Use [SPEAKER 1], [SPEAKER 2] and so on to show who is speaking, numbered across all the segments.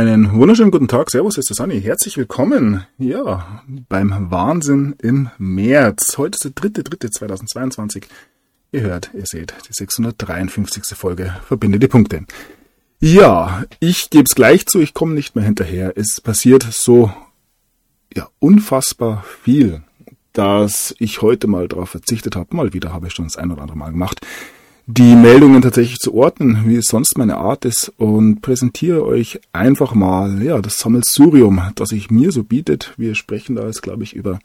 [SPEAKER 1] Einen wunderschönen guten Tag. Servus, ist der Sunny. Herzlich willkommen. Ja, beim Wahnsinn im März. Heute ist der dritte, dritte 2022. Ihr hört, ihr seht, die 653. Folge Verbinde die Punkte. Ja, ich gebe es gleich zu, ich komme nicht mehr hinterher. Es passiert so, ja, unfassbar viel, dass ich heute mal darauf verzichtet habe. Mal wieder habe ich schon das ein oder andere Mal gemacht die Meldungen tatsächlich zu ordnen, wie es sonst meine Art ist, und präsentiere euch einfach mal ja das Sammelsurium, das sich mir so bietet. Wir sprechen da jetzt, glaube ich, über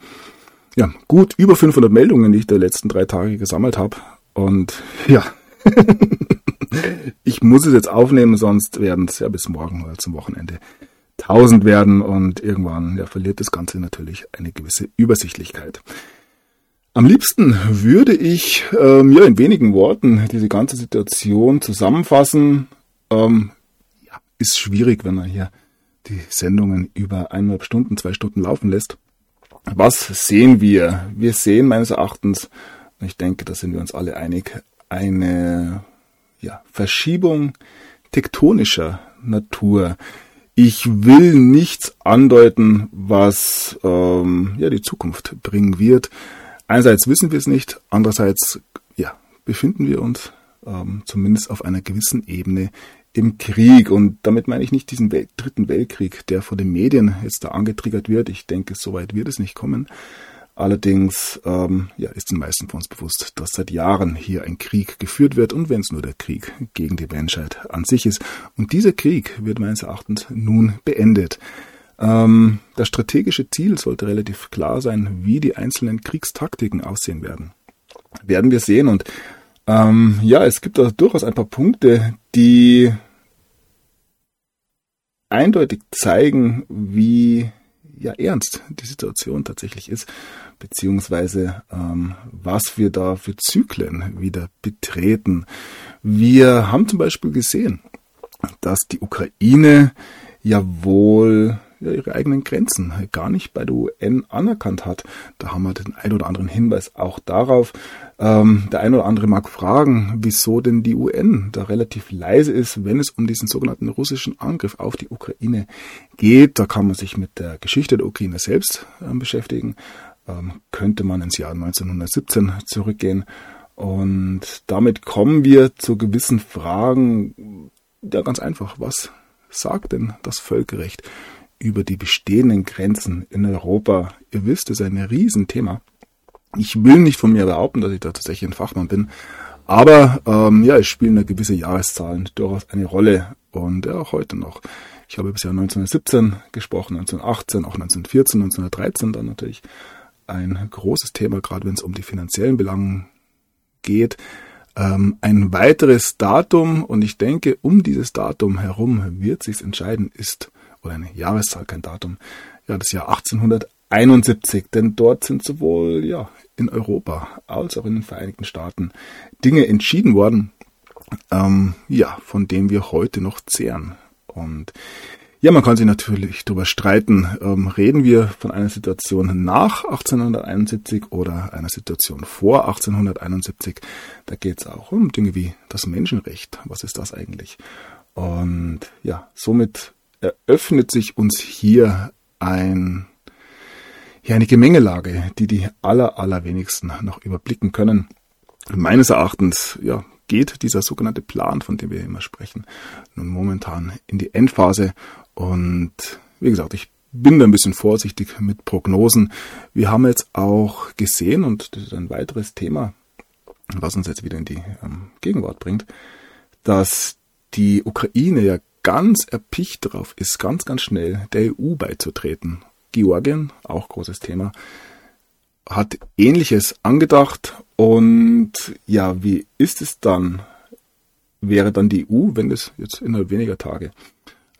[SPEAKER 1] ja gut über 500 Meldungen, die ich der letzten drei Tage gesammelt habe. Und ja, ich muss es jetzt aufnehmen, sonst werden es ja bis morgen oder zum Wochenende 1000 werden und irgendwann ja, verliert das Ganze natürlich eine gewisse Übersichtlichkeit. Am liebsten würde ich ähm, ja in wenigen Worten diese ganze Situation zusammenfassen. Ähm, ja, ist schwierig, wenn man hier die Sendungen über eineinhalb Stunden, zwei Stunden laufen lässt. Was sehen wir? Wir sehen meines Erachtens, ich denke, da sind wir uns alle einig, eine ja, Verschiebung tektonischer Natur. Ich will nichts andeuten, was ähm, ja die Zukunft bringen wird. Einerseits wissen wir es nicht, andererseits ja, befinden wir uns ähm, zumindest auf einer gewissen Ebene im Krieg. Und damit meine ich nicht diesen Welt dritten Weltkrieg, der vor den Medien jetzt da angetriggert wird. Ich denke, so weit wird es nicht kommen. Allerdings ähm, ja, ist den meisten von uns bewusst, dass seit Jahren hier ein Krieg geführt wird und wenn es nur der Krieg gegen die Menschheit an sich ist. Und dieser Krieg wird meines Erachtens nun beendet. Ähm, das strategische Ziel sollte relativ klar sein, wie die einzelnen Kriegstaktiken aussehen werden. Werden wir sehen. Und ähm, ja, es gibt da durchaus ein paar Punkte, die eindeutig zeigen, wie ja, ernst die Situation tatsächlich ist, beziehungsweise ähm, was wir da für Zyklen wieder betreten. Wir haben zum Beispiel gesehen, dass die Ukraine ja wohl ihre eigenen Grenzen gar nicht bei der UN anerkannt hat. Da haben wir den ein oder anderen Hinweis auch darauf. Ähm, der ein oder andere mag fragen, wieso denn die UN da relativ leise ist, wenn es um diesen sogenannten russischen Angriff auf die Ukraine geht. Da kann man sich mit der Geschichte der Ukraine selbst äh, beschäftigen. Ähm, könnte man ins Jahr 1917 zurückgehen. Und damit kommen wir zu gewissen Fragen. Ja, ganz einfach. Was sagt denn das Völkerrecht über die bestehenden Grenzen in Europa. Ihr wisst, es ist ein Riesenthema. Ich will nicht von mir behaupten, dass ich da tatsächlich ein Fachmann bin, aber ähm, ja, es spielen da gewisse Jahreszahlen durchaus eine Rolle und ja, auch heute noch. Ich habe bisher 1917 gesprochen, 1918, auch 1914, 1913 dann natürlich ein großes Thema, gerade wenn es um die finanziellen Belangen geht. Ähm, ein weiteres Datum, und ich denke, um dieses Datum herum wird sich entscheiden, ist oder eine Jahreszahl, kein Datum, ja, das Jahr 1871, denn dort sind sowohl, ja, in Europa als auch in den Vereinigten Staaten Dinge entschieden worden, ähm, ja, von denen wir heute noch zehren. Und ja, man kann sich natürlich darüber streiten, ähm, reden wir von einer Situation nach 1871 oder einer Situation vor 1871. Da geht es auch um Dinge wie das Menschenrecht. Was ist das eigentlich? Und ja, somit eröffnet sich uns hier ein, ja, eine Gemengelage, die die aller, allerwenigsten noch überblicken können. Meines Erachtens, ja, geht dieser sogenannte Plan, von dem wir immer sprechen, nun momentan in die Endphase. Und wie gesagt, ich bin da ein bisschen vorsichtig mit Prognosen. Wir haben jetzt auch gesehen, und das ist ein weiteres Thema, was uns jetzt wieder in die ähm, Gegenwart bringt, dass die Ukraine ja ganz erpicht darauf ist, ganz, ganz schnell der EU beizutreten. Georgien, auch großes Thema, hat ähnliches angedacht und ja, wie ist es dann? Wäre dann die EU, wenn es jetzt innerhalb weniger Tage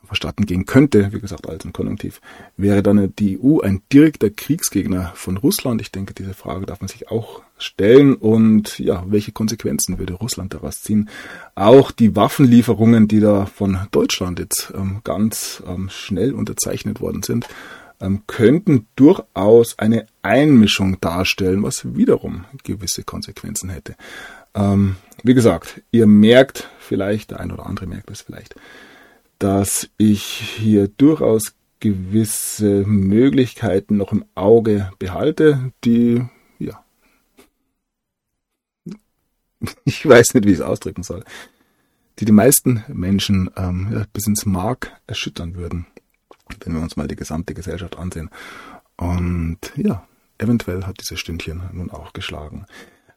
[SPEAKER 1] verstatten gehen könnte, wie gesagt, als im Konjunktiv, wäre dann die EU ein direkter Kriegsgegner von Russland? Ich denke, diese Frage darf man sich auch stellen und ja, welche Konsequenzen würde Russland daraus ziehen? Auch die Waffenlieferungen, die da von Deutschland jetzt ähm, ganz ähm, schnell unterzeichnet worden sind, ähm, könnten durchaus eine Einmischung darstellen, was wiederum gewisse Konsequenzen hätte. Ähm, wie gesagt, ihr merkt vielleicht, der ein oder andere merkt es vielleicht, dass ich hier durchaus gewisse Möglichkeiten noch im Auge behalte, die, ja, ich weiß nicht, wie ich es ausdrücken soll, die die meisten Menschen ähm, ja, bis ins Mark erschüttern würden, wenn wir uns mal die gesamte Gesellschaft ansehen. Und ja, eventuell hat dieses Stündchen nun auch geschlagen.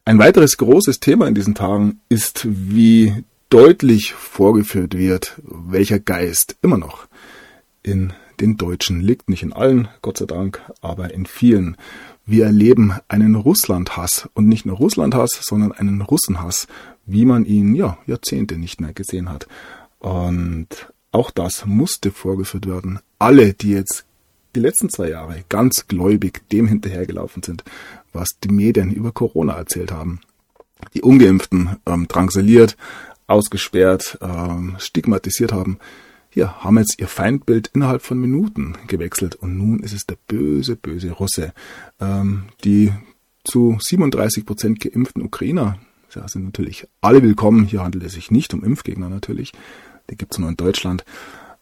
[SPEAKER 1] Ein weiteres großes Thema in diesen Tagen ist, wie deutlich vorgeführt wird, welcher Geist immer noch in den Deutschen liegt. Nicht in allen, Gott sei Dank, aber in vielen. Wir erleben einen Russlandhass und nicht nur Russlandhass, sondern einen Russenhass, wie man ihn ja Jahrzehnte nicht mehr gesehen hat. Und auch das musste vorgeführt werden. Alle, die jetzt die letzten zwei Jahre ganz gläubig dem hinterhergelaufen sind, was die Medien über Corona erzählt haben. Die Ungeimpften ähm, drangsaliert, ausgesperrt, ähm, stigmatisiert haben, hier haben jetzt ihr Feindbild innerhalb von Minuten gewechselt und nun ist es der böse, böse Russe. Ähm, die zu 37 Prozent geimpften Ukrainer ja, sind natürlich alle willkommen. Hier handelt es sich nicht um Impfgegner natürlich. Die gibt es nur in Deutschland.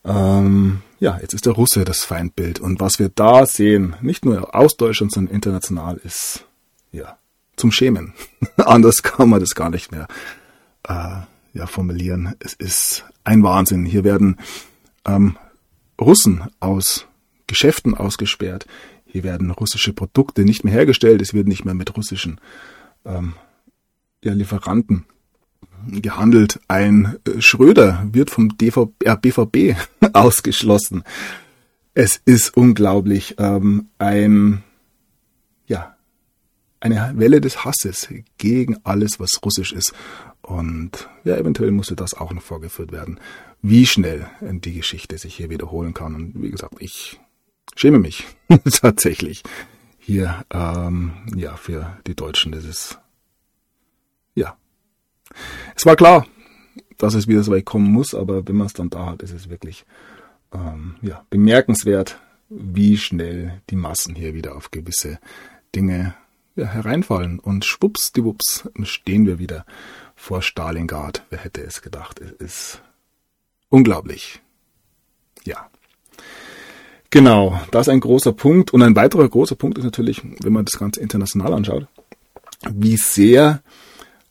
[SPEAKER 1] Ähm, ja, jetzt ist der Russe das Feindbild. Und was wir da sehen, nicht nur aus Deutschland, sondern international, ist ja zum Schämen. Anders kann man das gar nicht mehr äh, ja, formulieren. Es ist ein Wahnsinn. Hier werden ähm, Russen aus Geschäften ausgesperrt. Hier werden russische Produkte nicht mehr hergestellt. Es wird nicht mehr mit russischen ähm, ja, Lieferanten gehandelt. Ein äh, Schröder wird vom DV, äh, BVB ausgeschlossen. Es ist unglaublich. Ähm, ein, ja, eine Welle des Hasses gegen alles, was russisch ist. Und ja, eventuell musste das auch noch vorgeführt werden, wie schnell die Geschichte sich hier wiederholen kann. Und wie gesagt, ich schäme mich tatsächlich hier ähm, ja für die Deutschen. Das ist ja es war klar, dass es wieder so weit kommen muss, aber wenn man es dann da hat, ist es wirklich ähm, ja, bemerkenswert, wie schnell die Massen hier wieder auf gewisse Dinge ja, hereinfallen. Und schwuppsdiwupps stehen wir wieder vor Stalingrad. Wer hätte es gedacht? Es ist unglaublich. Ja. Genau, das ist ein großer Punkt. Und ein weiterer großer Punkt ist natürlich, wenn man das Ganze international anschaut, wie sehr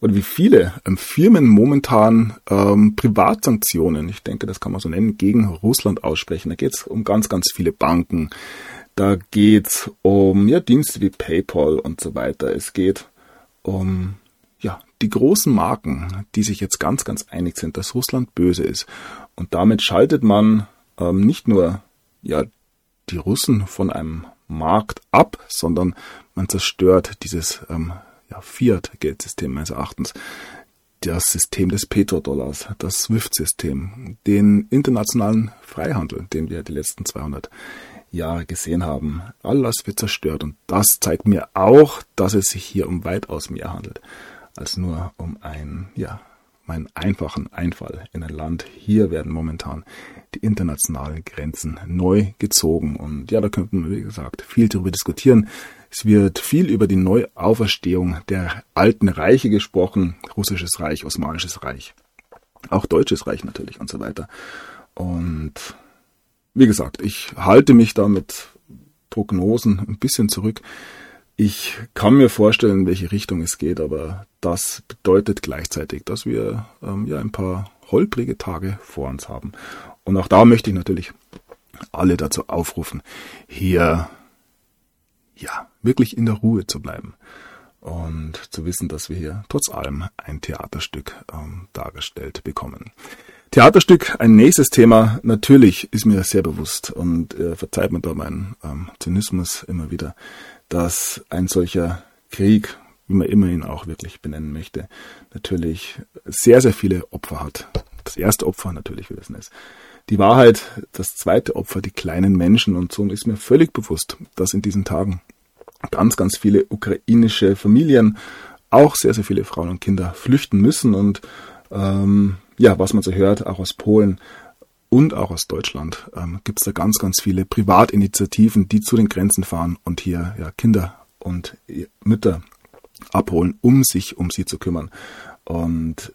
[SPEAKER 1] oder wie viele ähm, Firmen momentan ähm, Privatsanktionen, ich denke, das kann man so nennen, gegen Russland aussprechen. Da geht es um ganz, ganz viele Banken. Da geht es um ja, Dienste wie PayPal und so weiter. Es geht um die großen Marken, die sich jetzt ganz, ganz einig sind, dass Russland böse ist. Und damit schaltet man ähm, nicht nur ja, die Russen von einem Markt ab, sondern man zerstört dieses ähm, ja, Fiat-Geldsystem meines Erachtens, das System des Petrodollars, das SWIFT-System, den internationalen Freihandel, den wir die letzten 200 Jahre gesehen haben. Alles wird zerstört und das zeigt mir auch, dass es sich hier um weitaus mehr handelt als nur um ein, ja, meinen einfachen Einfall in ein Land. Hier werden momentan die internationalen Grenzen neu gezogen und ja, da könnten wir, wie gesagt, viel darüber diskutieren. Es wird viel über die Neuauferstehung der alten Reiche gesprochen, russisches Reich, osmanisches Reich, auch deutsches Reich natürlich und so weiter. Und wie gesagt, ich halte mich da mit Prognosen ein bisschen zurück. Ich kann mir vorstellen, in welche Richtung es geht, aber das bedeutet gleichzeitig, dass wir ähm, ja ein paar holprige Tage vor uns haben. Und auch da möchte ich natürlich alle dazu aufrufen, hier ja wirklich in der Ruhe zu bleiben und zu wissen, dass wir hier trotz allem ein Theaterstück ähm, dargestellt bekommen. Theaterstück, ein nächstes Thema, natürlich ist mir sehr bewusst und äh, verzeiht mir da meinen ähm, Zynismus immer wieder dass ein solcher Krieg, wie man immer ihn auch wirklich benennen möchte, natürlich sehr, sehr viele Opfer hat. Das erste Opfer natürlich, wir wissen es. Die Wahrheit, das zweite Opfer, die kleinen Menschen. Und so ist mir völlig bewusst, dass in diesen Tagen ganz, ganz viele ukrainische Familien, auch sehr, sehr viele Frauen und Kinder flüchten müssen. Und ähm, ja, was man so hört, auch aus Polen, und auch aus Deutschland ähm, gibt es da ganz, ganz viele Privatinitiativen, die zu den Grenzen fahren und hier ja, Kinder und Mütter abholen, um sich um sie zu kümmern. Und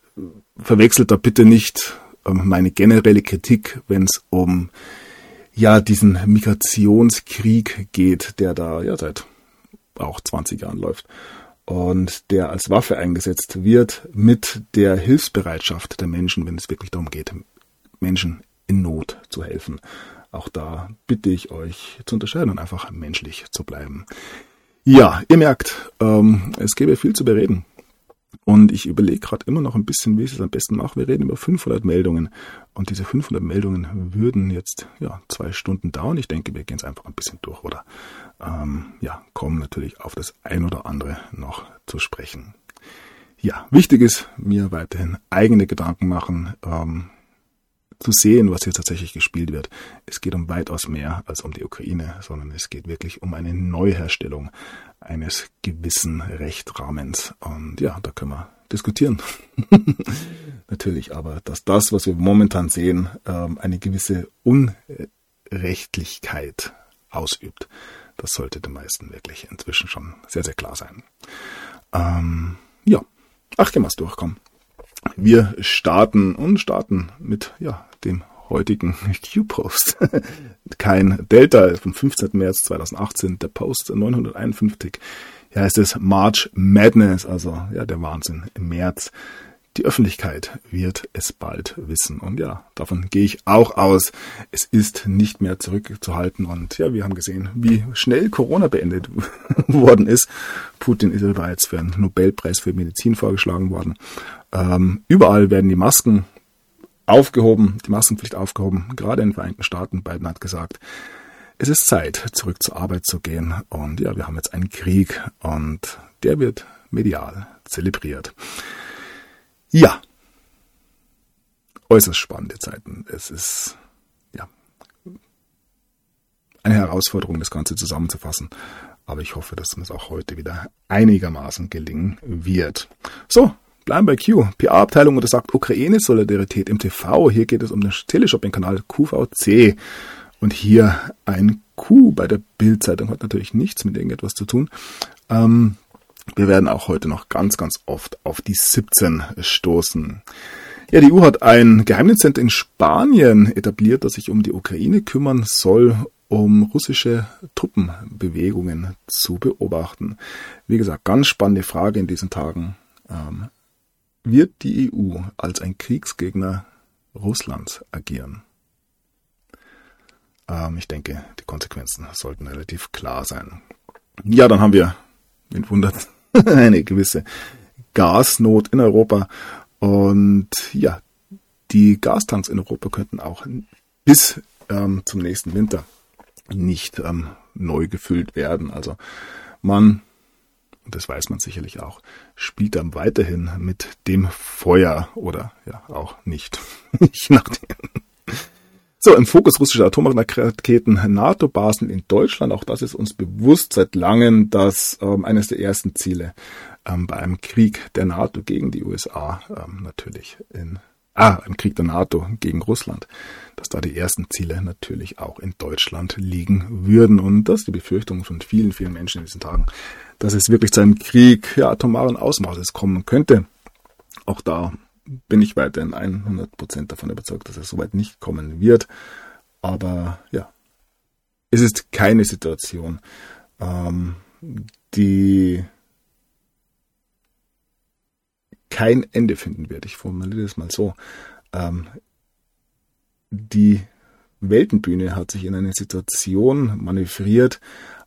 [SPEAKER 1] verwechselt da bitte nicht ähm, meine generelle Kritik, wenn es um ja diesen Migrationskrieg geht, der da ja seit auch 20 Jahren läuft und der als Waffe eingesetzt wird mit der Hilfsbereitschaft der Menschen, wenn es wirklich darum geht, Menschen in Not zu helfen. Auch da bitte ich euch zu unterscheiden und einfach menschlich zu bleiben. Ja, ihr merkt, ähm, es gäbe viel zu bereden. Und ich überlege gerade immer noch ein bisschen, wie ich es am besten mache. Wir reden über 500 Meldungen. Und diese 500 Meldungen würden jetzt ja, zwei Stunden dauern. Ich denke, wir gehen es einfach ein bisschen durch oder ähm, ja, kommen natürlich auf das ein oder andere noch zu sprechen. Ja, wichtig ist mir weiterhin eigene Gedanken machen. Ähm, zu sehen, was hier tatsächlich gespielt wird. Es geht um weitaus mehr als um die Ukraine, sondern es geht wirklich um eine Neuherstellung eines gewissen Rechtrahmens. Und ja, da können wir diskutieren. Natürlich, aber dass das, was wir momentan sehen, ähm, eine gewisse Unrechtlichkeit ausübt, das sollte den meisten wirklich inzwischen schon sehr, sehr klar sein. Ähm, ja, ach, gehen wir es durchkommen. Wir starten und starten mit ja, dem heutigen Q-Post. Kein Delta vom 15. März 2018, der Post 951. Ja, es ist March Madness, also ja, der Wahnsinn im März. Die Öffentlichkeit wird es bald wissen. Und ja, davon gehe ich auch aus. Es ist nicht mehr zurückzuhalten. Und ja, wir haben gesehen, wie schnell Corona beendet worden ist. Putin ist bereits für einen Nobelpreis für Medizin vorgeschlagen worden. Ähm, überall werden die Masken aufgehoben, die Maskenpflicht aufgehoben, gerade in den Vereinigten Staaten. Biden hat gesagt, es ist Zeit, zurück zur Arbeit zu gehen. Und ja, wir haben jetzt einen Krieg und der wird medial zelebriert. Ja, äußerst spannende Zeiten. Es ist ja eine Herausforderung, das Ganze zusammenzufassen. Aber ich hoffe, dass es auch heute wieder einigermaßen gelingen wird. So, Bleiben bei Q. PR-Abteilung untersagt Ukraine-Solidarität im TV. Hier geht es um den Teleshopping-Kanal QVC. Und hier ein Q bei der Bildzeitung hat natürlich nichts mit irgendetwas zu tun. Ähm, wir werden auch heute noch ganz, ganz oft auf die 17 stoßen. Ja, die EU hat ein Geheimniszentrum in Spanien etabliert, das sich um die Ukraine kümmern soll, um russische Truppenbewegungen zu beobachten. Wie gesagt, ganz spannende Frage in diesen Tagen. Ähm, wird die EU als ein Kriegsgegner Russlands agieren? Ähm, ich denke, die Konsequenzen sollten relativ klar sein. Ja, dann haben wir, den wundert, eine gewisse Gasnot in Europa. Und ja, die Gastanks in Europa könnten auch bis ähm, zum nächsten Winter nicht ähm, neu gefüllt werden. Also man das weiß man sicherlich auch, spielt dann weiterhin mit dem Feuer oder ja auch nicht. Je nachdem. So, im Fokus russischer Atomraketen NATO-Basen in Deutschland. Auch das ist uns bewusst seit langem, dass ähm, eines der ersten Ziele ähm, bei einem Krieg der NATO gegen die USA ähm, natürlich in ah, im Krieg der NATO gegen Russland, dass da die ersten Ziele natürlich auch in Deutschland liegen würden und dass die Befürchtung von vielen, vielen Menschen in diesen Tagen, dass es wirklich zu einem Krieg ja, atomaren Ausmaßes kommen könnte. Auch da bin ich weiterhin 100% davon überzeugt, dass es soweit nicht kommen wird. Aber ja, es ist keine Situation, ähm, die kein Ende finden wird. Ich formuliere das mal so. Ähm, die Weltenbühne hat sich in eine Situation manövriert,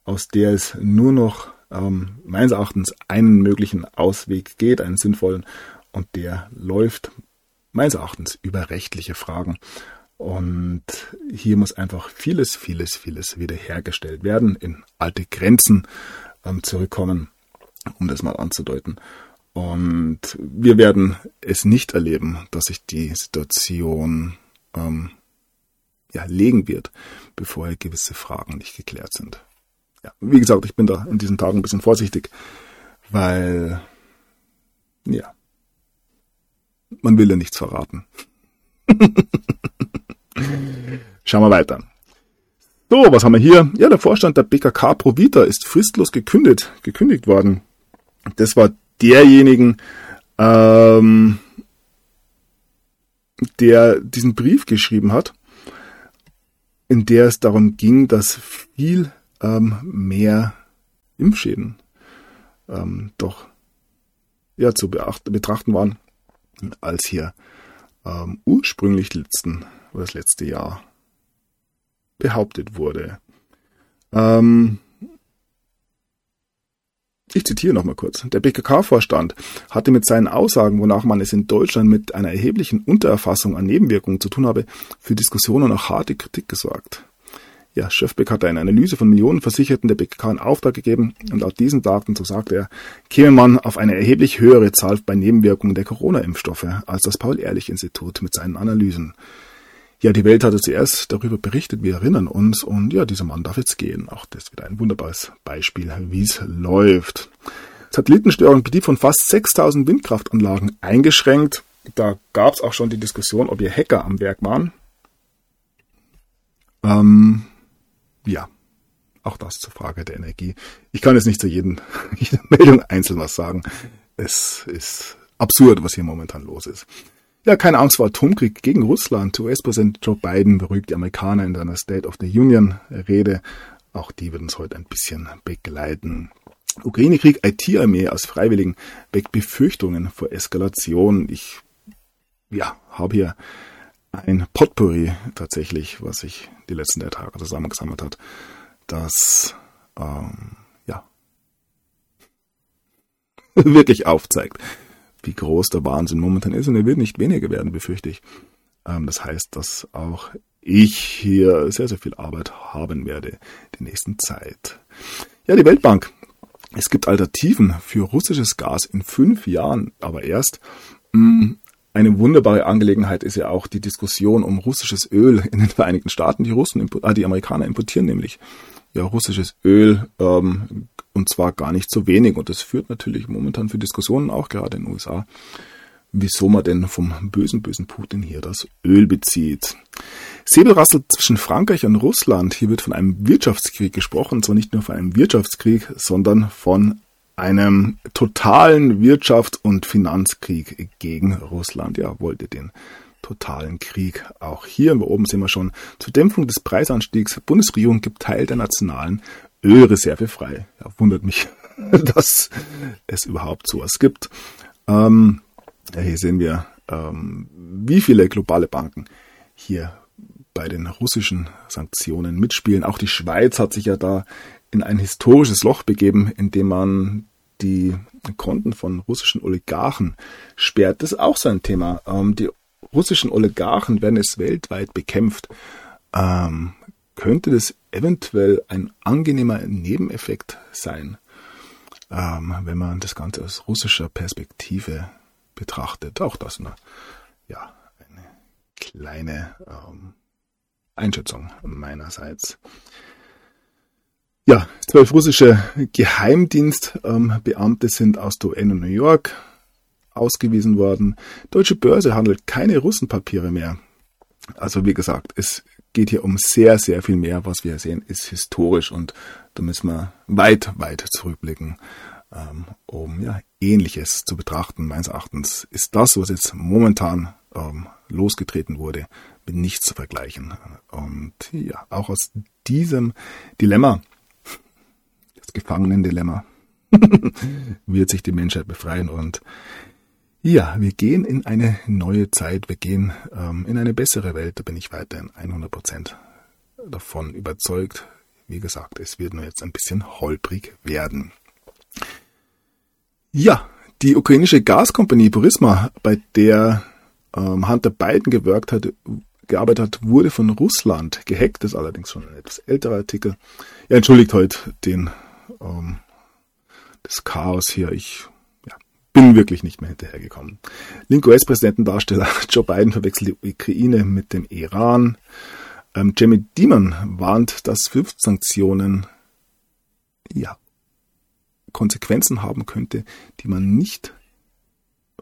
[SPEAKER 1] aus der es nur noch ähm, meines Erachtens einen möglichen Ausweg geht, einen sinnvollen, und der läuft meines Erachtens über rechtliche Fragen. Und hier muss einfach vieles, vieles, vieles wiederhergestellt werden, in alte Grenzen ähm, zurückkommen, um das mal anzudeuten. Und wir werden es nicht erleben, dass sich die Situation ähm, ja, legen wird, bevor gewisse Fragen nicht geklärt sind. Ja, wie gesagt, ich bin da in diesen Tagen ein bisschen vorsichtig, weil ja, man will ja nichts verraten. Schauen wir weiter. So, was haben wir hier? Ja, der Vorstand der BKK Provita ist fristlos gekündigt, gekündigt worden. Das war derjenigen, ähm, der diesen Brief geschrieben hat, in der es darum ging, dass viel ähm, mehr Impfschäden ähm, doch ja, zu beachten, betrachten waren, als hier ähm, ursprünglich letzten oder das letzte Jahr behauptet wurde. Ähm, ich zitiere nochmal kurz. Der BKK-Vorstand hatte mit seinen Aussagen, wonach man es in Deutschland mit einer erheblichen Untererfassung an Nebenwirkungen zu tun habe, für Diskussionen und auch harte Kritik gesorgt. Ja, Schöfbeck hatte eine Analyse von Millionen Versicherten der BKK in Auftrag gegeben und laut diesen Daten, so sagte er, käme man auf eine erheblich höhere Zahl bei Nebenwirkungen der Corona-Impfstoffe als das Paul-Ehrlich-Institut mit seinen Analysen. Ja, die Welt hatte zuerst darüber berichtet, wir erinnern uns, und ja, dieser Mann darf jetzt gehen. Auch das ist wieder ein wunderbares Beispiel, wie es läuft. Satellitenstörung Betrieb von fast 6000 Windkraftanlagen eingeschränkt. Da gab es auch schon die Diskussion, ob ihr Hacker am Werk waren. Ähm, ja, auch das zur Frage der Energie. Ich kann jetzt nicht zu jedem, jeder Meldung einzeln was sagen. Es ist absurd, was hier momentan los ist. Ja, keine Angst vor Atomkrieg gegen Russland. US-Präsident Joe Biden beruhigt die Amerikaner in seiner State of the Union Rede. Auch die wird uns heute ein bisschen begleiten. Ukraine-Krieg, IT-Armee aus Freiwilligen weckt Befürchtungen vor Eskalation. Ich, ja, habe hier ein Potpourri tatsächlich, was sich die letzten drei Tage zusammengesammelt hat, das ähm, ja wirklich aufzeigt, wie groß der Wahnsinn momentan ist und er wird nicht weniger werden, befürchte ich. Ähm, das heißt, dass auch ich hier sehr, sehr viel Arbeit haben werde die nächsten Zeit. Ja, die Weltbank. Es gibt Alternativen für russisches Gas in fünf Jahren, aber erst. Mm, eine wunderbare Angelegenheit ist ja auch die Diskussion um russisches Öl in den Vereinigten Staaten. Die Russen, ah, die Amerikaner importieren nämlich ja russisches Öl ähm, und zwar gar nicht so wenig. Und das führt natürlich momentan für Diskussionen auch gerade in den USA, wieso man denn vom bösen, bösen Putin hier das Öl bezieht. Säbelrassel zwischen Frankreich und Russland. Hier wird von einem Wirtschaftskrieg gesprochen, zwar nicht nur von einem Wirtschaftskrieg, sondern von einem totalen Wirtschafts- und Finanzkrieg gegen Russland. Ja, wollte den totalen Krieg. Auch hier oben sehen wir schon, zur Dämpfung des Preisanstiegs, Bundesregierung gibt Teil der nationalen Ölreserve frei. Ja, wundert mich, dass es überhaupt sowas gibt. Ähm, ja, hier sehen wir, ähm, wie viele globale Banken hier bei den russischen Sanktionen mitspielen. Auch die Schweiz hat sich ja da in ein historisches Loch begeben, indem man die Konten von russischen Oligarchen sperrt. Das ist auch so ein Thema. Ähm, die russischen Oligarchen werden es weltweit bekämpft. Ähm, könnte das eventuell ein angenehmer Nebeneffekt sein, ähm, wenn man das Ganze aus russischer Perspektive betrachtet? Auch das eine, ja, eine kleine ähm, Einschätzung meinerseits. Ja, zwölf russische Geheimdienstbeamte sind aus der UN und New York ausgewiesen worden. Deutsche Börse handelt keine Russenpapiere mehr. Also wie gesagt, es geht hier um sehr, sehr viel mehr. Was wir sehen, ist historisch und da müssen wir weit, weit zurückblicken, ähm, um ja, Ähnliches zu betrachten. Meines Erachtens ist das, was jetzt momentan ähm, losgetreten wurde, mit nichts zu vergleichen. Und ja, auch aus diesem Dilemma Gefangenendilemma wird sich die Menschheit befreien und ja, wir gehen in eine neue Zeit, wir gehen ähm, in eine bessere Welt, da bin ich weiterhin 100% davon überzeugt. Wie gesagt, es wird nur jetzt ein bisschen holprig werden. Ja, die ukrainische Gaskompanie Burisma, bei der ähm, Hunter Biden gewirkt hat, gearbeitet hat, wurde von Russland gehackt. Das ist allerdings schon ein etwas älterer Artikel. Er entschuldigt heute den ähm, das Chaos hier. Ich ja, bin wirklich nicht mehr hinterhergekommen. Linke US-Präsidentendarsteller Joe Biden verwechselt die Ukraine mit dem Iran. Ähm, Jamie Dimon warnt, dass SWIFT-Sanktionen ja, Konsequenzen haben könnte, die man nicht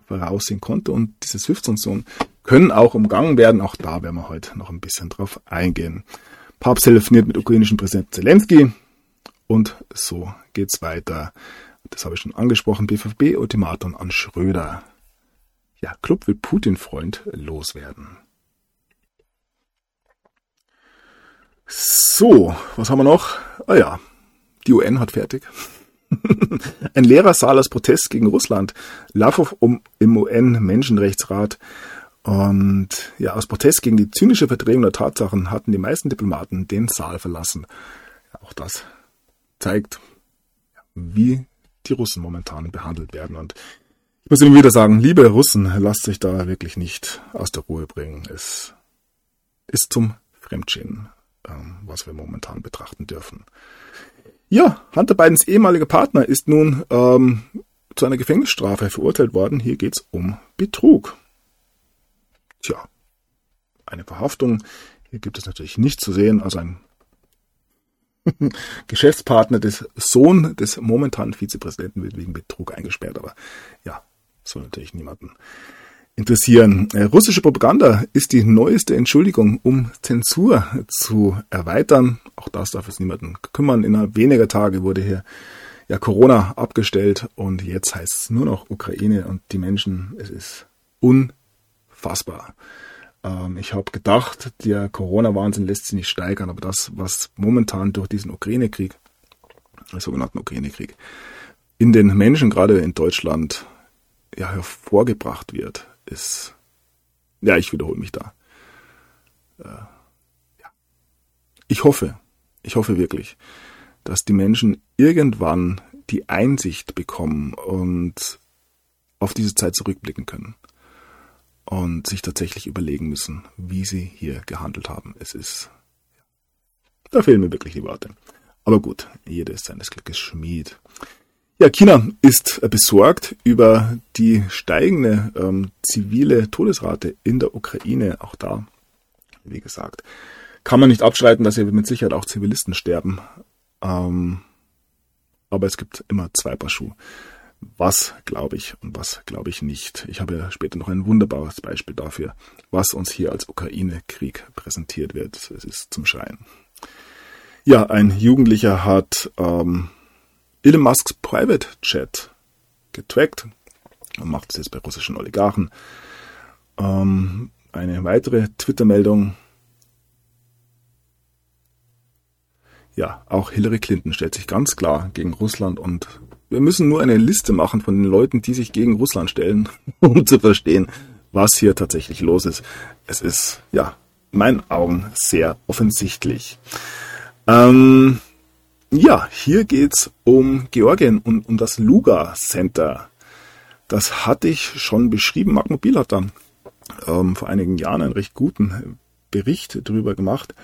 [SPEAKER 1] voraussehen konnte. Und diese SWIFT-Sanktionen können auch umgangen werden. Auch da werden wir heute noch ein bisschen drauf eingehen. Papst telefoniert mit ukrainischen Präsident Zelensky. Und so geht's weiter. Das habe ich schon angesprochen. BVB-Ultimatum an Schröder. ja, Club will Putin-Freund loswerden. So, was haben wir noch? Ah ja, die UN hat fertig. Ein Lehrersaal als Protest gegen Russland. Lavrov um, im UN-Menschenrechtsrat. Und ja, aus Protest gegen die zynische Verdrehung der Tatsachen hatten die meisten Diplomaten den Saal verlassen. Auch das zeigt, wie die Russen momentan behandelt werden. Und ich muss immer wieder sagen, liebe Russen, lasst sich da wirklich nicht aus der Ruhe bringen. Es ist zum Fremdschämen, ähm, was wir momentan betrachten dürfen. Ja, Hunter Bidens ehemaliger Partner ist nun ähm, zu einer Gefängnisstrafe verurteilt worden. Hier geht's um Betrug. Tja, eine Verhaftung. Hier gibt es natürlich nichts zu sehen. Also ein Geschäftspartner des Sohn des momentanen Vizepräsidenten wird wegen Betrug eingesperrt. Aber ja, soll natürlich niemanden interessieren. Äh, russische Propaganda ist die neueste Entschuldigung, um Zensur zu erweitern. Auch das darf es niemanden kümmern. Innerhalb weniger Tage wurde hier ja Corona abgestellt und jetzt heißt es nur noch Ukraine und die Menschen. Es ist unfassbar. Ähm, ich habe gedacht, der Corona-Wahnsinn lässt sich nicht steigern, aber das, was momentan durch diesen Ukraine-Krieg, den sogenannten Ukraine-Krieg, in den Menschen, gerade in Deutschland, ja, hervorgebracht wird, ist, ja, ich wiederhole mich da. Äh, ja. Ich hoffe, ich hoffe wirklich, dass die Menschen irgendwann die Einsicht bekommen und auf diese Zeit zurückblicken können und sich tatsächlich überlegen müssen, wie sie hier gehandelt haben. Es ist, da fehlen mir wirklich die Worte. Aber gut, jeder ist seines Glückes Schmied. Ja, China ist besorgt über die steigende ähm, zivile Todesrate in der Ukraine. Auch da, wie gesagt, kann man nicht abstreiten, dass hier mit Sicherheit auch Zivilisten sterben. Ähm, aber es gibt immer zwei Paar Schuhe. Was glaube ich und was glaube ich nicht. Ich habe ja später noch ein wunderbares Beispiel dafür, was uns hier als Ukraine-Krieg präsentiert wird. Es ist zum Schreien. Ja, ein Jugendlicher hat ähm, Elon Musks Private Chat getrackt und macht es jetzt bei russischen Oligarchen. Ähm, eine weitere Twitter-Meldung. Ja, auch Hillary Clinton stellt sich ganz klar gegen Russland und wir müssen nur eine Liste machen von den Leuten, die sich gegen Russland stellen, um zu verstehen, was hier tatsächlich los ist. Es ist, ja, in meinen Augen sehr offensichtlich. Ähm, ja, hier geht's um Georgien und um das Luga Center. Das hatte ich schon beschrieben. Mark Mobil hat da ähm, vor einigen Jahren einen recht guten Bericht darüber gemacht.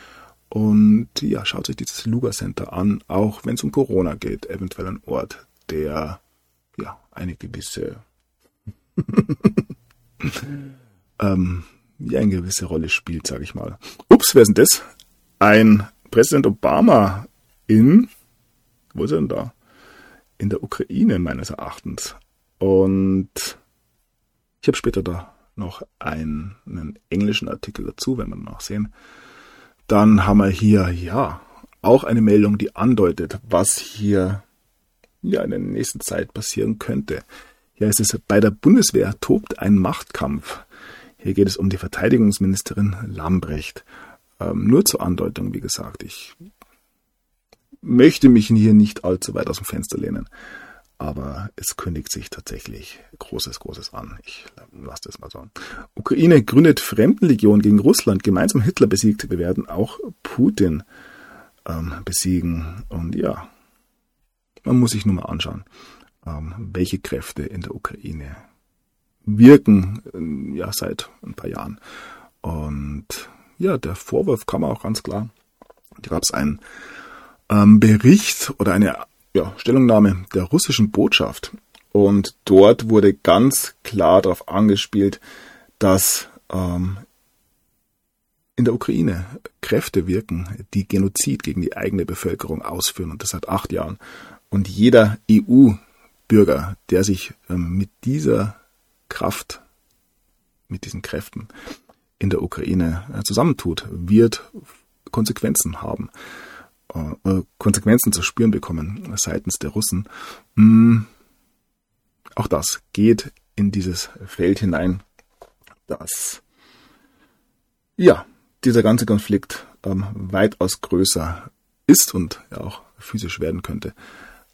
[SPEAKER 1] Und ja, schaut sich dieses Luga Center an, auch wenn es um Corona geht, eventuell ein Ort, der ja eine gewisse ähm, ja, eine gewisse Rolle spielt, sage ich mal. Ups, wer ist denn das? Ein Präsident Obama in wo ist er denn da? In der Ukraine meines Erachtens. Und ich habe später da noch einen, einen englischen Artikel dazu, wenn wir noch sehen. Dann haben wir hier, ja, auch eine Meldung, die andeutet, was hier ja in der nächsten Zeit passieren könnte. Hier ist es, bei der Bundeswehr tobt ein Machtkampf. Hier geht es um die Verteidigungsministerin Lambrecht. Ähm, nur zur Andeutung, wie gesagt, ich möchte mich hier nicht allzu weit aus dem Fenster lehnen. Aber es kündigt sich tatsächlich Großes, Großes an. Ich lasse das mal so. Ukraine gründet Fremdenlegion gegen Russland. Gemeinsam Hitler besiegt. Wir werden auch Putin ähm, besiegen. Und ja, man muss sich nur mal anschauen, ähm, welche Kräfte in der Ukraine wirken, äh, ja, seit ein paar Jahren. Und ja, der Vorwurf kam auch ganz klar. Da gab es einen ähm, Bericht oder eine ja, Stellungnahme der russischen Botschaft. Und dort wurde ganz klar darauf angespielt, dass ähm, in der Ukraine Kräfte wirken, die Genozid gegen die eigene Bevölkerung ausführen und das seit acht Jahren. Und jeder EU-Bürger, der sich ähm, mit dieser Kraft, mit diesen Kräften in der Ukraine äh, zusammentut, wird Konsequenzen haben. Äh, Konsequenzen zu spüren bekommen seitens der Russen. Hm, auch das geht in dieses Feld hinein, dass ja, dieser ganze Konflikt ähm, weitaus größer ist und ja auch physisch werden könnte,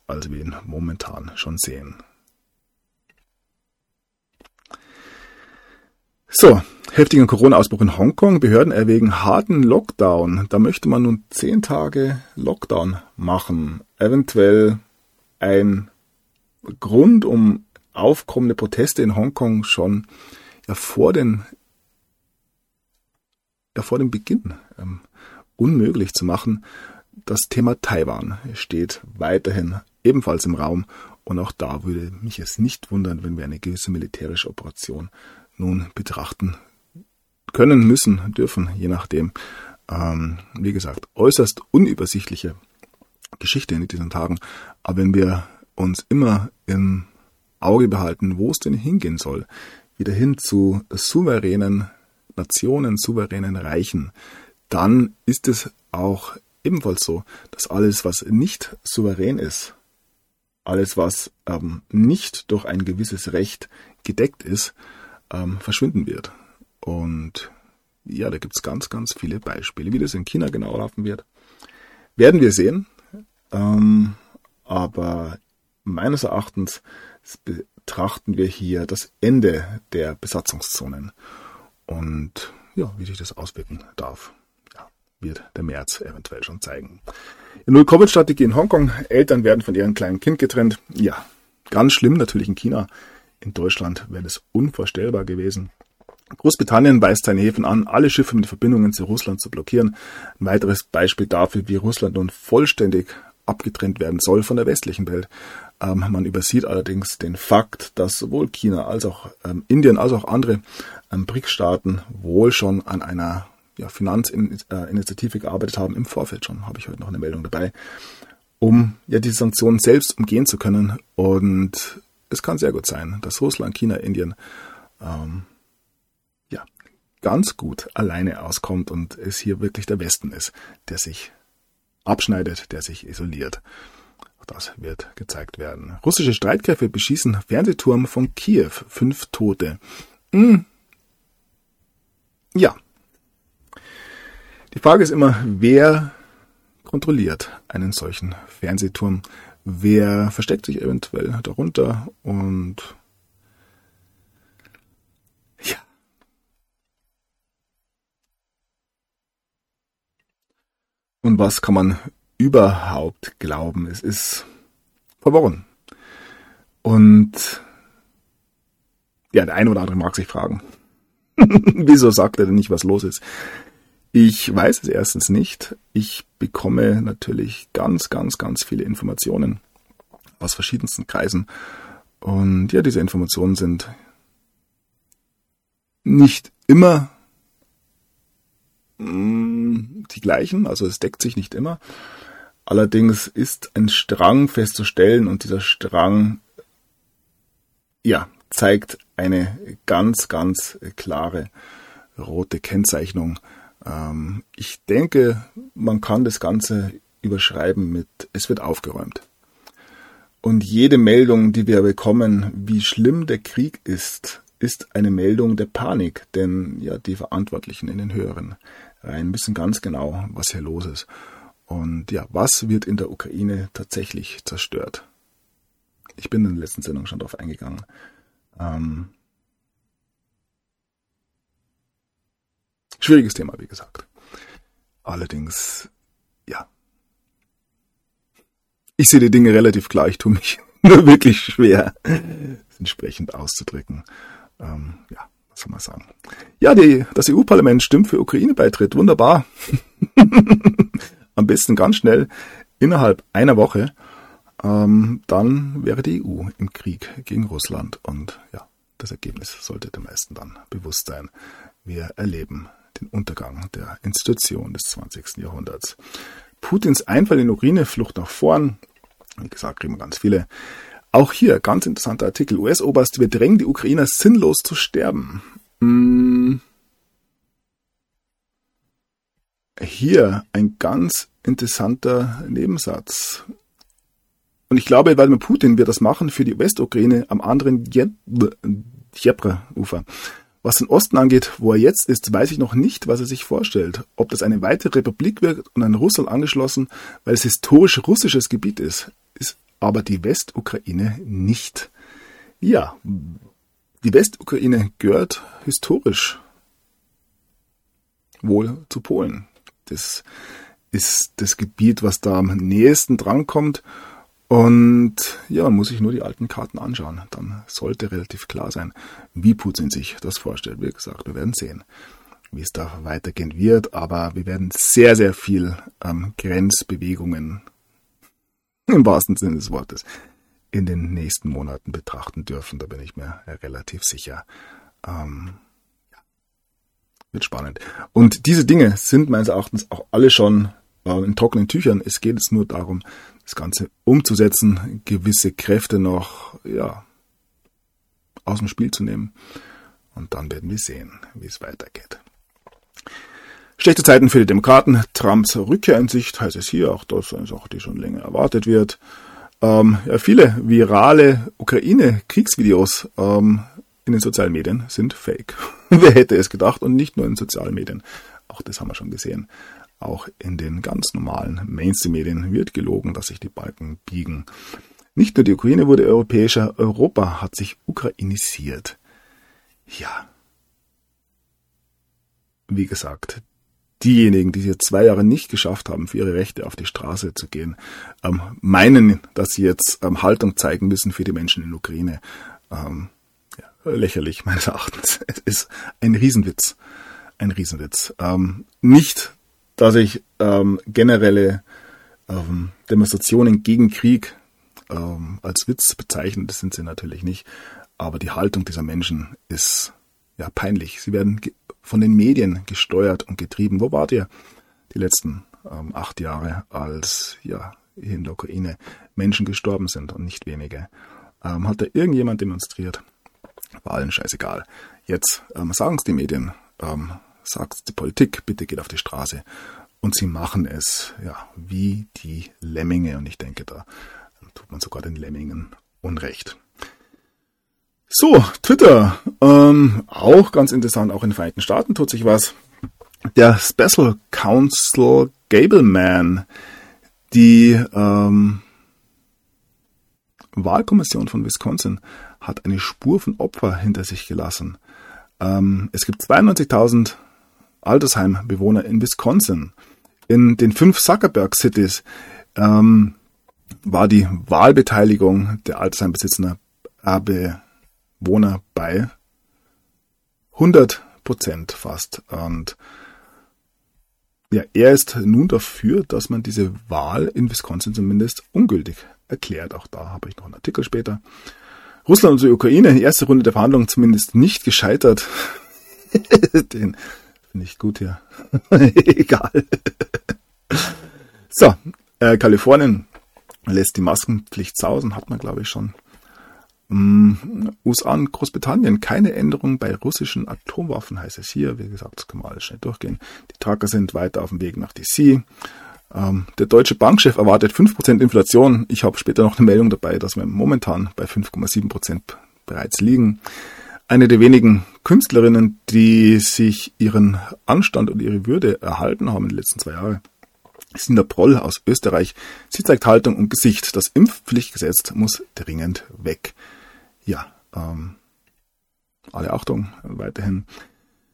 [SPEAKER 1] als wir ihn momentan schon sehen. So, heftiger Corona-Ausbruch in Hongkong. Behörden erwägen harten Lockdown. Da möchte man nun zehn Tage Lockdown machen. Eventuell ein Grund, um aufkommende Proteste in Hongkong schon ja, vor, den, ja, vor dem Beginn ähm, unmöglich zu machen. Das Thema Taiwan steht weiterhin ebenfalls im Raum und auch da würde mich es nicht wundern, wenn wir eine gewisse militärische Operation nun betrachten können, müssen, dürfen, je nachdem. Ähm, wie gesagt, äußerst unübersichtliche Geschichte in diesen Tagen. Aber wenn wir uns immer im Auge behalten, wo es denn hingehen soll, wieder hin zu souveränen Nationen, souveränen Reichen, dann ist es auch ebenfalls so, dass alles, was nicht souverän ist, alles, was ähm, nicht durch ein gewisses Recht gedeckt ist, ähm, verschwinden wird. Und ja, da gibt es ganz, ganz viele Beispiele. Wie das in China genau laufen wird, werden wir sehen. Ähm, aber meines Erachtens betrachten wir hier das Ende der Besatzungszonen. Und ja, wie sich das auswirken darf, wird der März eventuell schon zeigen. Null-Covid-Strategie in Hongkong. Eltern werden von ihrem kleinen Kind getrennt. Ja, ganz schlimm natürlich in China. In Deutschland wäre das unvorstellbar gewesen. Großbritannien weist seine Häfen an, alle Schiffe mit Verbindungen zu Russland zu blockieren. Ein weiteres Beispiel dafür, wie Russland nun vollständig abgetrennt werden soll von der westlichen Welt. Ähm, man übersieht allerdings den Fakt, dass sowohl China als auch ähm, Indien als auch andere ähm, BRICS-Staaten wohl schon an einer ja, Finanzinitiative gearbeitet haben, im Vorfeld schon, habe ich heute noch eine Meldung dabei, um ja diese Sanktionen selbst umgehen zu können. Und es kann sehr gut sein, dass Russland, China, Indien ähm, ja ganz gut alleine auskommt und es hier wirklich der Westen ist, der sich abschneidet, der sich isoliert. Das wird gezeigt werden. Russische Streitkräfte beschießen Fernsehturm von Kiew. Fünf Tote. Hm. Ja. Die Frage ist immer, wer kontrolliert einen solchen Fernsehturm? Wer versteckt sich eventuell darunter? Und ja. Und was kann man überhaupt glauben? Es ist verworren. Und ja, der eine oder andere mag sich fragen, wieso sagt er denn nicht, was los ist? Ich weiß es erstens nicht. Ich bekomme natürlich ganz, ganz, ganz viele Informationen aus verschiedensten Kreisen. Und ja, diese Informationen sind nicht immer mm, die gleichen, also es deckt sich nicht immer. Allerdings ist ein Strang festzustellen und dieser Strang, ja, zeigt eine ganz, ganz klare rote Kennzeichnung ähm, ich denke, man kann das Ganze überschreiben mit, es wird aufgeräumt. Und jede Meldung, die wir bekommen, wie schlimm der Krieg ist, ist eine Meldung der Panik, denn ja, die Verantwortlichen in den höheren Reihen wissen ganz genau, was hier los ist. Und ja, was wird in der Ukraine tatsächlich zerstört? Ich bin in der letzten Sendung schon darauf eingegangen. Ähm, Schwieriges Thema, wie gesagt. Allerdings, ja. Ich sehe die Dinge relativ klar, ich tue mich nur wirklich schwer, entsprechend auszudrücken. Ähm, ja, was soll man sagen? Ja, die, das EU-Parlament stimmt für Ukraine-Beitritt. Wunderbar. Am besten ganz schnell, innerhalb einer Woche. Ähm, dann wäre die EU im Krieg gegen Russland. Und ja, das Ergebnis sollte den meisten dann bewusst sein. Wir erleben den Untergang der Institution des 20. Jahrhunderts. Putins Einfall in Ukraine, Flucht nach vorn, wie gesagt, kriegen wir ganz viele. Auch hier ganz interessanter Artikel. US-Oberst, wir drängen die Ukrainer sinnlos zu sterben. Hm. Hier ein ganz interessanter Nebensatz. Und ich glaube, Wladimir Putin wird das machen für die Westukraine am anderen Djepre-Ufer Was den Osten angeht, wo er jetzt ist, weiß ich noch nicht, was er sich vorstellt. Ob das eine weitere Republik wird und an Russland angeschlossen, weil es historisch russisches Gebiet ist, ist aber die Westukraine nicht. Ja, die Westukraine gehört historisch wohl zu Polen. Das ist das Gebiet, was da am nächsten drankommt. Und ja, muss ich nur die alten Karten anschauen. Dann sollte relativ klar sein, wie Putin sich das vorstellt. Wie gesagt, wir werden sehen, wie es da weitergehen wird. Aber wir werden sehr, sehr viel ähm, Grenzbewegungen im wahrsten Sinne des Wortes in den nächsten Monaten betrachten dürfen. Da bin ich mir relativ sicher. Ähm, wird spannend. Und diese Dinge sind meines Erachtens auch alle schon äh, in trockenen Tüchern. Es geht jetzt nur darum, das Ganze umzusetzen, gewisse Kräfte noch, ja, aus dem Spiel zu nehmen. Und dann werden wir sehen, wie es weitergeht. Schlechte Zeiten für die Demokraten. Trumps Rückkehr in Sicht heißt es hier, auch das ist auch die schon länger erwartet wird. Ähm, ja, viele virale Ukraine-Kriegsvideos ähm, in den sozialen Medien sind fake. Wer hätte es gedacht? Und nicht nur in sozialen Medien. Auch das haben wir schon gesehen. Auch in den ganz normalen Mainstream-Medien wird gelogen, dass sich die Balken biegen. Nicht nur die Ukraine wurde europäischer, Europa hat sich ukrainisiert. Ja. Wie gesagt, diejenigen, die es zwei Jahre nicht geschafft haben, für ihre Rechte auf die Straße zu gehen, ähm, meinen, dass sie jetzt ähm, Haltung zeigen müssen für die Menschen in der Ukraine. Ähm, lächerlich meines Erachtens. Es ist ein Riesenwitz. Ein Riesenwitz. Ähm, nicht, dass ich ähm, generelle ähm, Demonstrationen gegen Krieg ähm, als Witz bezeichne, das sind sie natürlich nicht. Aber die Haltung dieser Menschen ist ja peinlich. Sie werden von den Medien gesteuert und getrieben. Wo wart ihr die letzten ähm, acht Jahre, als ja in der Ukraine Menschen gestorben sind und nicht wenige? Ähm, hat da irgendjemand demonstriert? War allen scheißegal. Jetzt ähm, sagen es die Medien, ähm, sagt die Politik, bitte geht auf die Straße. Und sie machen es, ja, wie die Lemminge. Und ich denke, da tut man sogar den Lemmingen Unrecht. So, Twitter. Ähm, auch ganz interessant, auch in den Vereinigten Staaten tut sich was. Der Special Counsel Gableman, die ähm, Wahlkommission von Wisconsin, hat eine Spur von Opfer hinter sich gelassen. Ähm, es gibt 92.000 Altersheimbewohner in Wisconsin. In den fünf Zuckerberg-Cities ähm, war die Wahlbeteiligung der Altersheimbesitzer äh, Bewohner bei 100 Prozent fast. Und ja, er ist nun dafür, dass man diese Wahl in Wisconsin zumindest ungültig erklärt. Auch da habe ich noch einen Artikel später. Russland und die Ukraine, erste Runde der Verhandlungen zumindest nicht gescheitert. Den ich gut hier. Egal. so, äh, Kalifornien lässt die Maskenpflicht sausen, hat man glaube ich schon. Mm, USA und Großbritannien, keine Änderung bei russischen Atomwaffen, heißt es hier. Wie gesagt, das kann man alles schnell durchgehen. Die Tracker sind weiter auf dem Weg nach DC. Ähm, der deutsche Bankchef erwartet 5% Inflation. Ich habe später noch eine Meldung dabei, dass wir momentan bei 5,7% bereits liegen. Eine der wenigen Künstlerinnen, die sich ihren Anstand und ihre Würde erhalten haben in den letzten zwei Jahren, ist Nina Proll aus Österreich. Sie zeigt Haltung und Gesicht. Das Impfpflichtgesetz muss dringend weg. Ja, ähm, alle Achtung, weiterhin.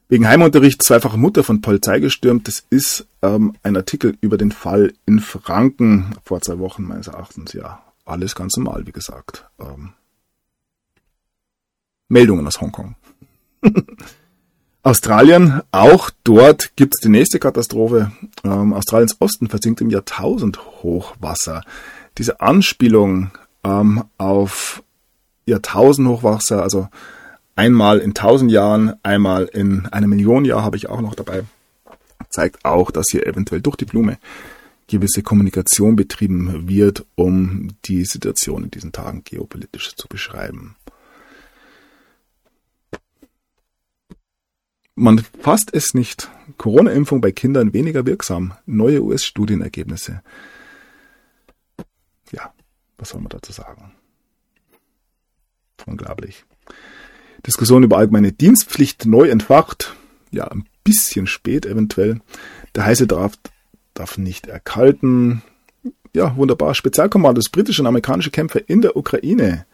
[SPEAKER 1] Wegen Heimunterricht zweifache Mutter von Polizei gestürmt. Das ist ähm, ein Artikel über den Fall in Franken vor zwei Wochen meines Erachtens. Ja, alles ganz normal, wie gesagt. Ähm, Meldungen aus Hongkong. Australien, auch dort gibt's die nächste Katastrophe. Ähm, Australiens Osten versinkt im Jahrtausend Hochwasser. Diese Anspielung ähm, auf Jahrtausend Hochwasser, also einmal in tausend Jahren, einmal in einer Million Jahr habe ich auch noch dabei. Zeigt auch, dass hier eventuell durch die Blume gewisse Kommunikation betrieben wird, um die Situation in diesen Tagen geopolitisch zu beschreiben. Man fasst es nicht. Corona-Impfung bei Kindern weniger wirksam. Neue US-Studienergebnisse. Ja, was soll man dazu sagen? Unglaublich. Diskussion über allgemeine Dienstpflicht neu entfacht. Ja, ein bisschen spät eventuell. Der heiße Draft darf nicht erkalten. Ja, wunderbar. Spezialkommandos, britische und amerikanische Kämpfer in der Ukraine.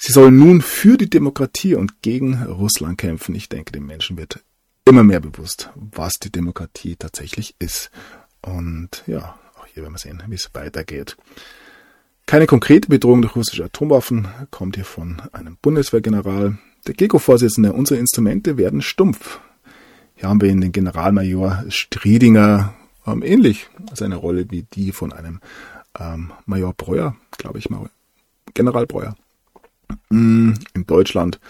[SPEAKER 1] Sie sollen nun für die Demokratie und gegen Russland kämpfen. Ich denke, den Menschen wird immer mehr bewusst, was die Demokratie tatsächlich ist. Und ja, auch hier werden wir sehen, wie es weitergeht. Keine konkrete Bedrohung durch russische Atomwaffen kommt hier von einem Bundeswehrgeneral. Der GECO-Vorsitzende, unsere Instrumente werden stumpf. Hier haben wir in den Generalmajor Striedinger ähm, ähnlich seine Rolle wie die von einem ähm, Major Breuer, glaube ich mal. General Breuer. Mm, in Deutschland.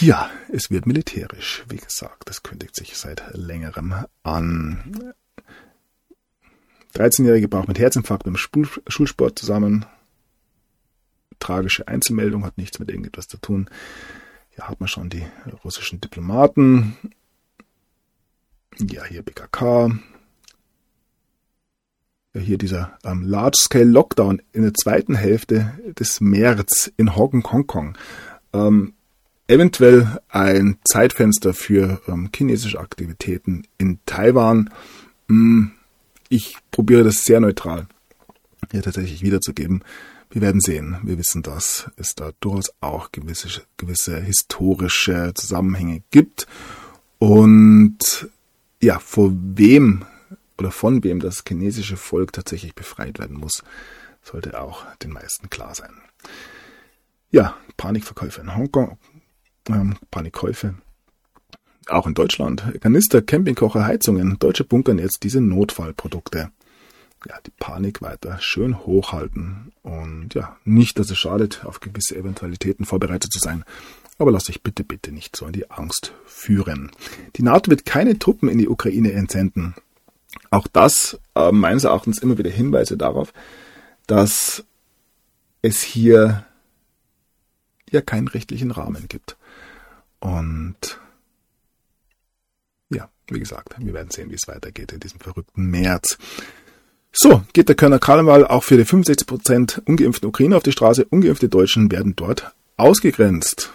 [SPEAKER 1] Ja, es wird militärisch, wie gesagt, das kündigt sich seit längerem an. 13-Jährige braucht mit Herzinfarkt beim Schulsport zusammen. Tragische Einzelmeldung, hat nichts mit irgendetwas zu tun. Hier hat man schon die russischen Diplomaten. Ja, hier BKK. Ja, hier dieser ähm, Large-Scale Lockdown in der zweiten Hälfte des März in Hongkong. Ähm, eventuell ein Zeitfenster für ähm, chinesische Aktivitäten in Taiwan. Hm, ich probiere das sehr neutral hier tatsächlich wiederzugeben. Wir werden sehen. Wir wissen, dass es da durchaus auch gewisse, gewisse historische Zusammenhänge gibt. Und ja, vor wem oder von wem das chinesische Volk tatsächlich befreit werden muss, sollte auch den meisten klar sein. Ja, Panikverkäufe in Hongkong, ähm, Panikkäufe auch in Deutschland. Kanister, Campingkocher, Heizungen. Deutsche bunkern jetzt diese Notfallprodukte. Ja, die Panik weiter schön hochhalten. Und ja, nicht, dass es schadet, auf gewisse Eventualitäten vorbereitet zu sein. Aber lasst euch bitte, bitte nicht so in die Angst führen. Die NATO wird keine Truppen in die Ukraine entsenden. Auch das äh, meines Erachtens immer wieder Hinweise darauf, dass es hier ja keinen rechtlichen Rahmen gibt. Und wie gesagt, wir werden sehen, wie es weitergeht in diesem verrückten März. So, geht der Kölner Karneval auch für die 65% ungeimpften Ukrainer auf die Straße. Ungeimpfte Deutschen werden dort ausgegrenzt.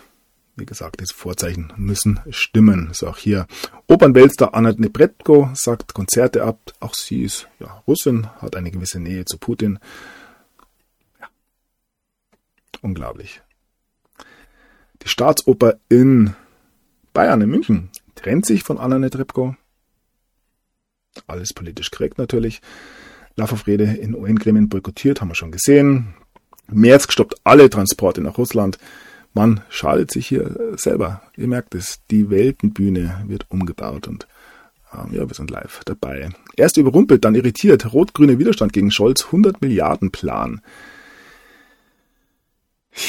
[SPEAKER 1] Wie gesagt, diese Vorzeichen müssen stimmen. So auch hier. Opernweltstar Anna Nebretko sagt Konzerte ab. Auch sie ist ja, Russin, hat eine gewisse Nähe zu Putin. Ja. Unglaublich. Die Staatsoper in Bayern, in München, trennt sich von Anna Netrebko. Alles politisch korrekt natürlich. Lavrov-Rede in UN-Gremien boykottiert, haben wir schon gesehen. Merz stoppt alle Transporte nach Russland. Man schadet sich hier selber. Ihr merkt es, die Weltenbühne wird umgebaut und ähm, ja, wir sind live dabei. Erst überrumpelt, dann irritiert. Rot-grüne Widerstand gegen Scholz, 100 Milliarden Plan.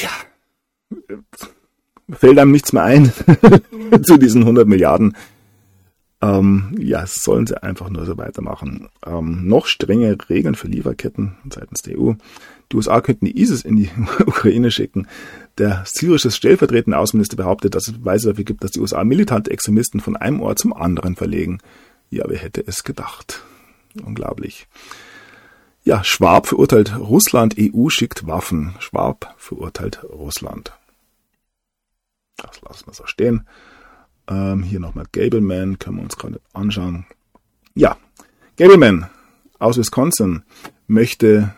[SPEAKER 1] Ja, fällt einem nichts mehr ein zu diesen 100 Milliarden. Ähm, ja, sollen sie einfach nur so weitermachen. Ähm, noch strenge Regeln für Lieferketten seitens der EU. Die USA könnten die ISIS in die Ukraine schicken. Der syrische stellvertretende Außenminister behauptet, dass es Beweise dafür gibt, dass die USA militante Extremisten von einem Ort zum anderen verlegen. Ja, wer hätte es gedacht? Unglaublich. Ja, Schwab verurteilt Russland, EU schickt Waffen. Schwab verurteilt Russland. Das lassen wir so stehen. Ähm, hier nochmal Gableman, können wir uns gerade anschauen. Ja, Gableman aus Wisconsin möchte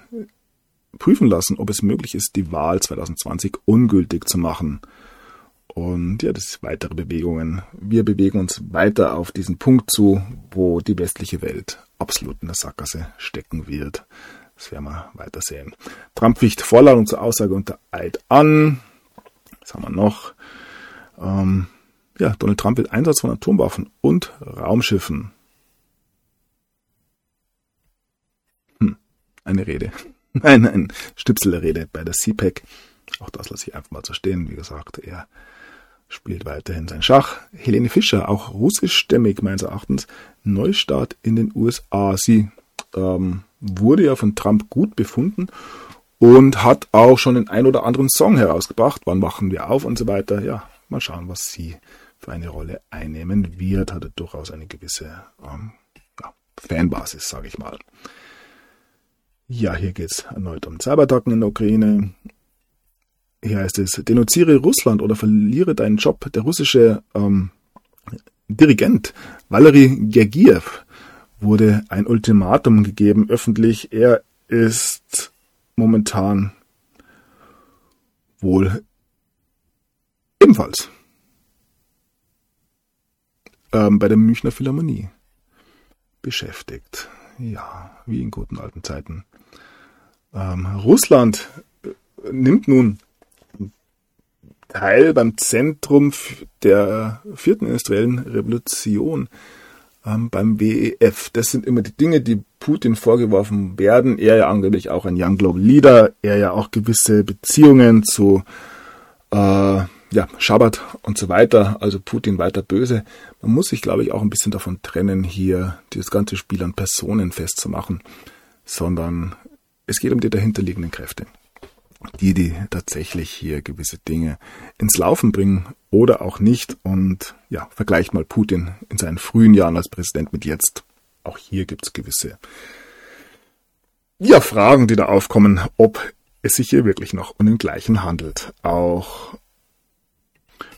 [SPEAKER 1] prüfen lassen, ob es möglich ist, die Wahl 2020 ungültig zu machen. Und ja, das sind weitere Bewegungen. Wir bewegen uns weiter auf diesen Punkt zu, wo die westliche Welt absolut in der Sackgasse stecken wird. Das werden wir weiter sehen. Trump ficht Vorladung zur Aussage unter Eid an. Was haben wir noch? Ähm, ja, Donald Trump will Einsatz von Atomwaffen und Raumschiffen. Hm, eine Rede. Ein, ein Stüpsel der Rede bei der CPAC. Auch das lasse ich einfach mal so stehen. Wie gesagt, er spielt weiterhin sein Schach. Helene Fischer, auch russischstämmig meines Erachtens, Neustart in den USA. Sie ähm, wurde ja von Trump gut befunden und hat auch schon den ein oder anderen Song herausgebracht. Wann wachen wir auf und so weiter. Ja, Mal schauen, was sie für eine Rolle einnehmen wird. Hat er durchaus eine gewisse ähm, ja, Fanbasis, sage ich mal. Ja, hier geht es erneut um Cyberattacken in der Ukraine. hier heißt es, denunziere Russland oder verliere deinen Job. Der russische ähm, Dirigent Valery Gergiev wurde ein Ultimatum gegeben öffentlich. Er ist momentan wohl ebenfalls ähm, bei der Münchner Philharmonie beschäftigt. Ja, wie in guten alten Zeiten. Ähm, Russland äh, nimmt nun teil beim Zentrum der vierten industriellen Revolution ähm, beim WEF. Das sind immer die Dinge, die Putin vorgeworfen werden. Er ja angeblich auch ein Young Global Leader, er ja auch gewisse Beziehungen zu äh, ja, Schabbat und so weiter, also Putin weiter böse. Man muss sich, glaube ich, auch ein bisschen davon trennen, hier dieses ganze Spiel an Personen festzumachen, sondern es geht um die dahinterliegenden Kräfte die, die tatsächlich hier gewisse Dinge ins Laufen bringen oder auch nicht. Und ja, vergleicht mal Putin in seinen frühen Jahren als Präsident mit jetzt. Auch hier gibt es gewisse ja, Fragen, die da aufkommen, ob es sich hier wirklich noch um den gleichen handelt. Auch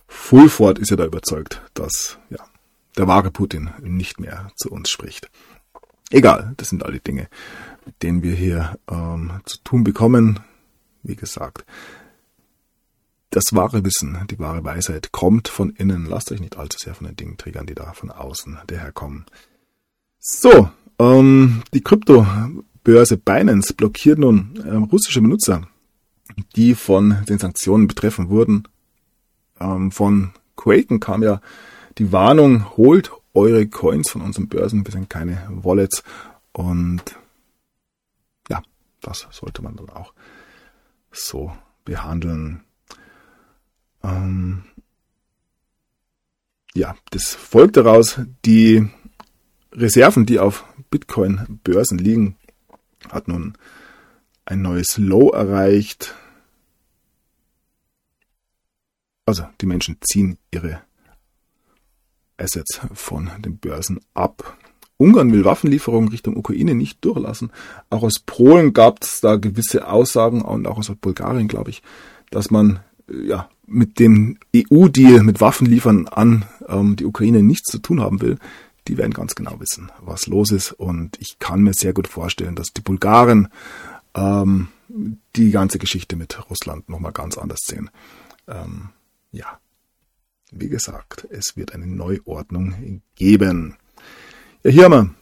[SPEAKER 1] Fulford ist ja da überzeugt, dass ja, der wahre Putin nicht mehr zu uns spricht. Egal, das sind alle Dinge, mit denen wir hier ähm, zu tun bekommen wie gesagt. Das wahre Wissen, die wahre Weisheit kommt von innen. Lasst euch nicht allzu sehr von den Dingen triggern, die da von außen daherkommen. So, ähm, die Kryptobörse Binance blockiert nun ähm, russische Benutzer, die von den Sanktionen betreffen wurden. Ähm, von Quaken kam ja die Warnung, holt eure Coins von unseren Börsen, wir sind keine Wallets und ja, das sollte man dann auch so behandeln. Ähm, ja, das folgt daraus, die Reserven, die auf Bitcoin-Börsen liegen, hat nun ein neues Low erreicht. Also die Menschen ziehen ihre Assets von den Börsen ab. Ungarn will Waffenlieferungen Richtung Ukraine nicht durchlassen. Auch aus Polen gab es da gewisse Aussagen und auch aus Bulgarien, glaube ich, dass man äh, ja mit dem EU-Deal mit Waffenliefern an ähm, die Ukraine nichts zu tun haben will. Die werden ganz genau wissen, was los ist. Und ich kann mir sehr gut vorstellen, dass die Bulgaren ähm, die ganze Geschichte mit Russland nochmal ganz anders sehen. Ähm, ja, wie gesagt, es wird eine Neuordnung geben. Ja, hier haben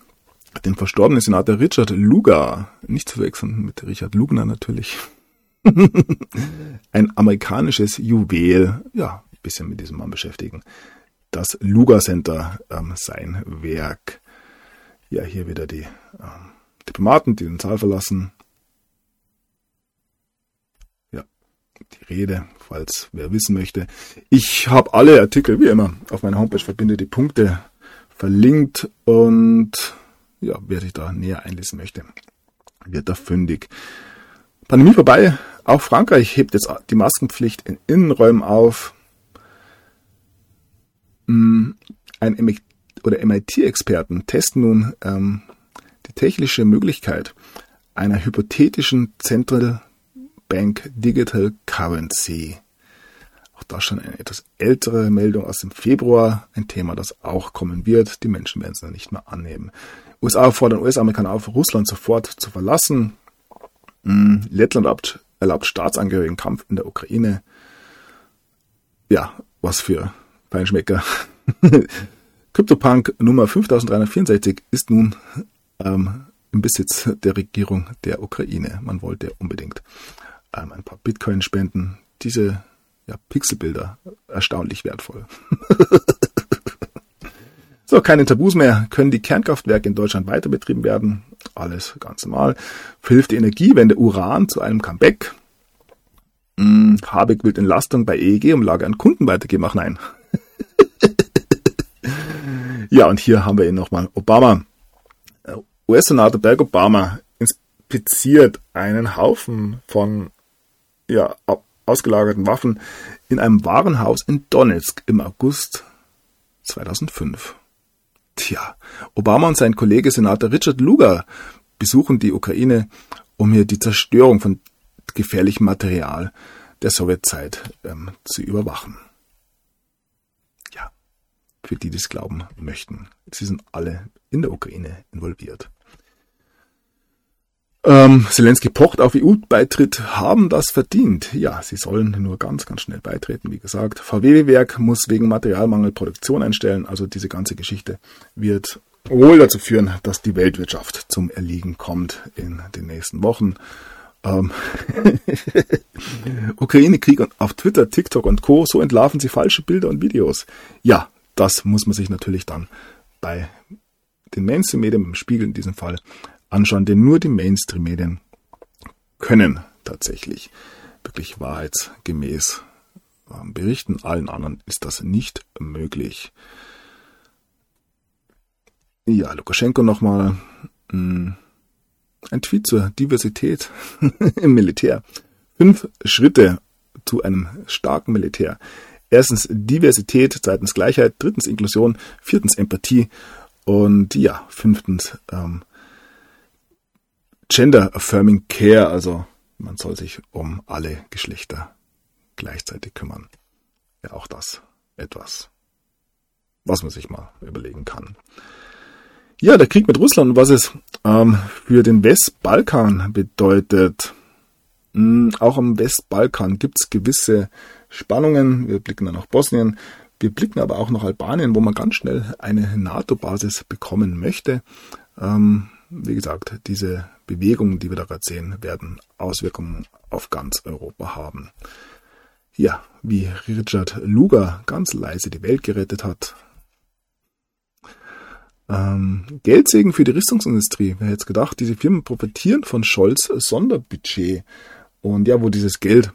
[SPEAKER 1] wir den verstorbenen Senator Richard Lugar, nicht zu verwechseln mit Richard Lugner natürlich. Ein amerikanisches Juwel, ja, ein bisschen mit diesem Mann beschäftigen. Das Lugar Center, ähm, sein Werk. Ja, hier wieder die ähm, Diplomaten, die den Saal verlassen. Die Rede, falls wer wissen möchte. Ich habe alle Artikel, wie immer, auf meiner Homepage verbinde die Punkte verlinkt und ja, wer sich da näher einlesen möchte, wird da fündig. Pandemie vorbei. Auch Frankreich hebt jetzt die Maskenpflicht in Innenräumen auf. Hm, ein MIT-Experten testen nun ähm, die technische Möglichkeit einer hypothetischen Central Bank Digital Currency. Auch da schon eine etwas ältere Meldung aus dem Februar, ein Thema, das auch kommen wird. Die Menschen werden es dann nicht mehr annehmen. USA fordern US-Amerikaner auf, Russland sofort zu verlassen. Hm, Lettland erlaubt, erlaubt staatsangehörigen Kampf in der Ukraine. Ja, was für Feinschmecker. CryptoPunk Nummer 5364 ist nun ähm, im Besitz der Regierung der Ukraine. Man wollte unbedingt ähm, ein paar Bitcoin spenden. Diese ja, Pixelbilder erstaunlich wertvoll. so, keine Tabus mehr. Können die Kernkraftwerke in Deutschland weiter betrieben werden? Alles ganz normal. Verhilft die Energiewende Uran zu einem Comeback? Hm, Habeck will Entlastung bei EEG-Umlage an Kunden weitergeben. Ach nein. ja, und hier haben wir ihn nochmal. Obama. Äh, US-Senator Barack Obama inspiziert einen Haufen von ja, ausgelagerten Waffen in einem Warenhaus in Donetsk im August 2005. Tja, Obama und sein Kollege Senator Richard Lugar besuchen die Ukraine, um hier die Zerstörung von gefährlichem Material der Sowjetzeit ähm, zu überwachen. Ja, für die, die es glauben möchten. Sie sind alle in der Ukraine involviert. Ähm, Zelensky pocht auf EU-Beitritt, haben das verdient. Ja, sie sollen nur ganz, ganz schnell beitreten, wie gesagt. VW-Werk muss wegen Materialmangel Produktion einstellen. Also diese ganze Geschichte wird wohl dazu führen, dass die Weltwirtschaft zum Erliegen kommt in den nächsten Wochen. Ähm Ukraine-Krieg auf Twitter, TikTok und Co. So entlarven sie falsche Bilder und Videos. Ja, das muss man sich natürlich dann bei den Mainstream-Medien, im Spiegel in diesem Fall, anschauen, denn nur die Mainstream-Medien können tatsächlich wirklich wahrheitsgemäß ähm, berichten. Allen anderen ist das nicht möglich. Ja, Lukaschenko nochmal. Hm, ein Tweet zur Diversität im Militär. Fünf Schritte zu einem starken Militär. Erstens Diversität, zweitens Gleichheit, drittens Inklusion, viertens Empathie und ja, fünftens ähm, Gender Affirming Care, also man soll sich um alle Geschlechter gleichzeitig kümmern. Ja, auch das etwas, was man sich mal überlegen kann. Ja, der Krieg mit Russland, was es ähm, für den Westbalkan bedeutet. Hm, auch am Westbalkan gibt es gewisse Spannungen. Wir blicken dann nach Bosnien. Wir blicken aber auch nach Albanien, wo man ganz schnell eine NATO-Basis bekommen möchte. Ähm, wie gesagt, diese Bewegungen, die wir da gerade sehen, werden Auswirkungen auf ganz Europa haben. Ja, wie Richard Luger ganz leise die Welt gerettet hat. Ähm, Geldsegen für die Rüstungsindustrie. Wer hätte gedacht, diese Firmen profitieren von Scholz Sonderbudget. Und ja, wo dieses Geld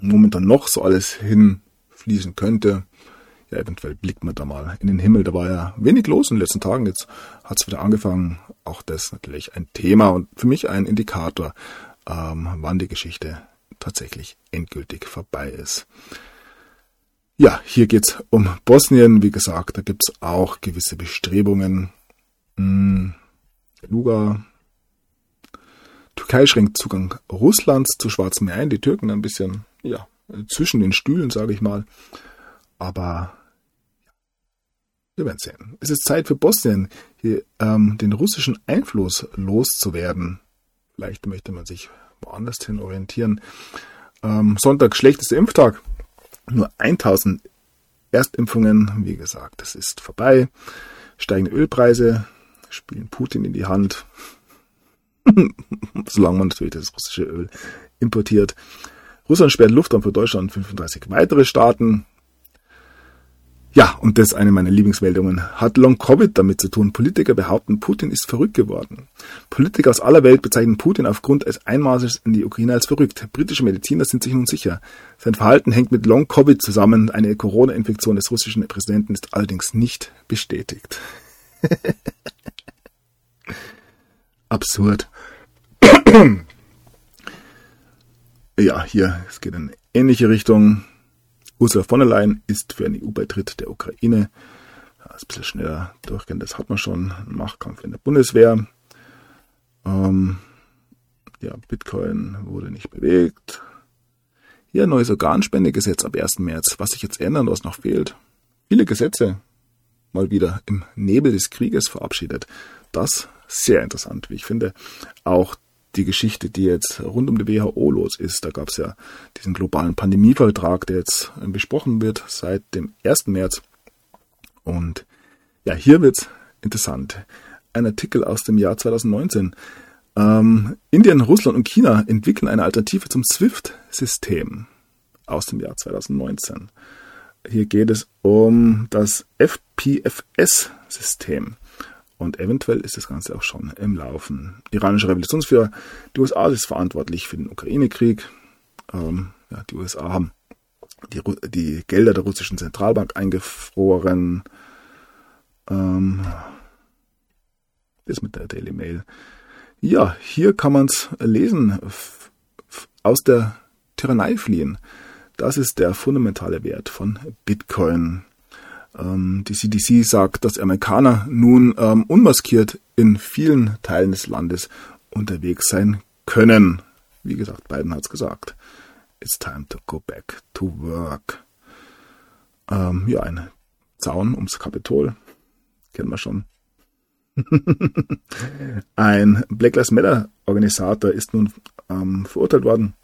[SPEAKER 1] momentan noch so alles hinfließen könnte, ja, eventuell blickt man da mal in den Himmel. Da war ja wenig los in den letzten Tagen. Jetzt hat es wieder angefangen. Auch das natürlich ein Thema und für mich ein Indikator, ähm, wann die Geschichte tatsächlich endgültig vorbei ist. Ja, hier geht's um Bosnien. Wie gesagt, da gibt's auch gewisse Bestrebungen. Hm, Luga. Türkei schränkt Zugang Russlands zu Schwarzem Meer ein. Die Türken ein bisschen, ja, zwischen den Stühlen, sage ich mal. Aber sehen. Es ist Zeit für Bosnien, hier ähm, den russischen Einfluss loszuwerden. Vielleicht möchte man sich woanders hin orientieren. Ähm, Sonntag schlechtester Impftag. Nur 1000 Erstimpfungen. Wie gesagt, das ist vorbei. Steigende Ölpreise spielen Putin in die Hand. Solange man natürlich das russische Öl importiert. Russland sperrt Luftraum für Deutschland und 35 weitere Staaten. Ja, und das ist eine meiner Lieblingsmeldungen. Hat Long Covid damit zu tun? Politiker behaupten, Putin ist verrückt geworden. Politiker aus aller Welt bezeichnen Putin aufgrund des Einmarsches in die Ukraine als verrückt. Britische Mediziner sind sich nun sicher. Sein Verhalten hängt mit Long Covid zusammen. Eine Corona-Infektion des russischen Präsidenten ist allerdings nicht bestätigt. Absurd. ja, hier, es geht in ähnliche Richtung. Ursula von der Leyen ist für einen EU-Beitritt der Ukraine. Ja, ist ein bisschen schneller durchgehen, das hat man schon. Ein Machtkampf in der Bundeswehr. Ähm, ja, Bitcoin wurde nicht bewegt. Hier neues Organspendegesetz ab 1. März. Was sich jetzt ändern, was noch fehlt. Viele Gesetze mal wieder im Nebel des Krieges verabschiedet. Das sehr interessant, wie ich finde. Auch die Geschichte, die jetzt rund um die WHO los ist. Da gab es ja diesen globalen Pandemievertrag, der jetzt besprochen wird seit dem 1. März. Und ja, hier wird's interessant. Ein Artikel aus dem Jahr 2019. Ähm, Indien, Russland und China entwickeln eine Alternative zum SWIFT-System aus dem Jahr 2019. Hier geht es um das FPFS-System. Und eventuell ist das Ganze auch schon im Laufen. Iranische Revolutionsführer, die USA ist verantwortlich für den Ukraine-Krieg. Ähm, ja, die USA haben die, die, Gelder der russischen Zentralbank eingefroren. Ähm, das mit der Daily Mail. Ja, hier kann man es lesen. Aus der Tyrannei fliehen. Das ist der fundamentale Wert von Bitcoin. Ähm, die CDC sagt, dass Amerikaner nun ähm, unmaskiert in vielen Teilen des Landes unterwegs sein können. Wie gesagt, Biden hat es gesagt. It's time to go back to work. Ähm, ja, ein Zaun ums Kapitol. Kennen wir schon. ein Black Lives Matter Organisator ist nun ähm, verurteilt worden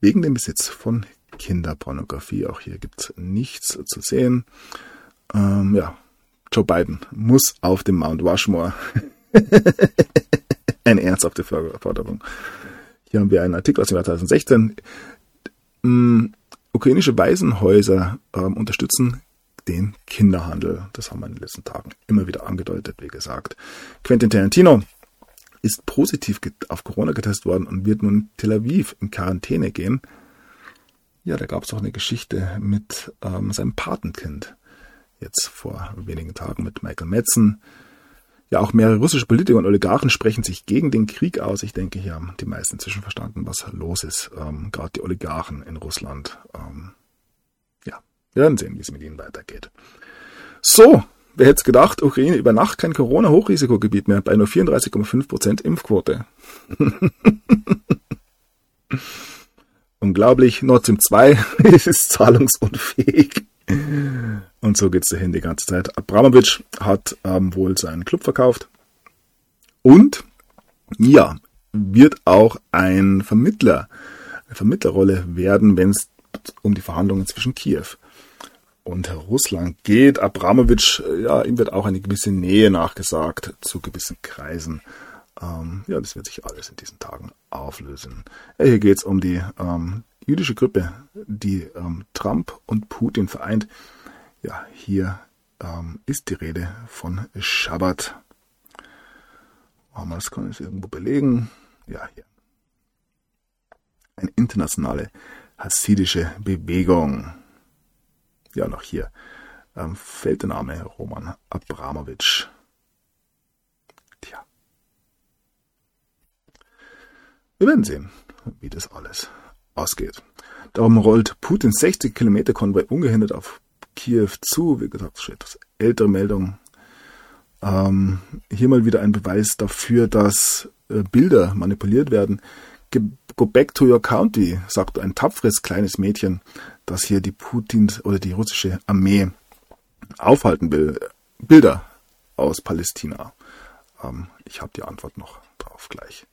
[SPEAKER 1] wegen dem Besitz von Kinderpornografie. Auch hier gibt es nichts zu sehen. Ähm, ja, Joe Biden muss auf dem Mount Rushmore. Eine ernsthafte Forderung. Hier haben wir einen Artikel aus dem Jahr 2016. Ähm, ukrainische Waisenhäuser ähm, unterstützen den Kinderhandel. Das haben wir in den letzten Tagen immer wieder angedeutet, wie gesagt. Quentin Tarantino ist positiv auf Corona getestet worden und wird nun in Tel Aviv in Quarantäne gehen. Ja, da gab es auch eine Geschichte mit ähm, seinem Patenkind. Jetzt vor wenigen Tagen mit Michael Metzen. Ja, auch mehrere russische Politiker und Oligarchen sprechen sich gegen den Krieg aus. Ich denke, hier haben die meisten inzwischen verstanden, was los ist. Ähm, Gerade die Oligarchen in Russland. Ähm, ja, wir werden sehen, wie es mit ihnen weitergeht. So, wer hätte gedacht, Ukraine über Nacht kein Corona-Hochrisikogebiet mehr bei nur 34,5% Impfquote. Unglaublich, Nord Stream 2 ist zahlungsunfähig. Und so geht's dahin die ganze Zeit. Abramovic hat ähm, wohl seinen Club verkauft. Und ja, wird auch ein Vermittler, eine Vermittlerrolle werden, wenn es um die Verhandlungen zwischen Kiew und Russland geht. Abramovic, ja, ihm wird auch eine gewisse Nähe nachgesagt zu gewissen Kreisen. Ähm, ja, das wird sich alles in diesen Tagen auflösen. Ja, hier geht es um die ähm, jüdische Gruppe, die ähm, Trump und Putin vereint. Ja, hier ähm, ist die Rede von Schabbat. Das kann ich irgendwo belegen. Ja, hier. Eine internationale hasidische Bewegung. Ja, noch hier ähm, fällt der Name Roman Abramowitsch. Wir werden sehen, wie das alles ausgeht. Darum rollt Putins 60 Kilometer Konvoi ungehindert auf Kiew zu. Wie gesagt, das ist ältere Meldung. Ähm, hier mal wieder ein Beweis dafür, dass äh, Bilder manipuliert werden. Go back to your county, sagt ein tapferes kleines Mädchen, das hier die Putin oder die russische Armee aufhalten will. Bilder aus Palästina. Ähm, ich habe die Antwort noch drauf gleich.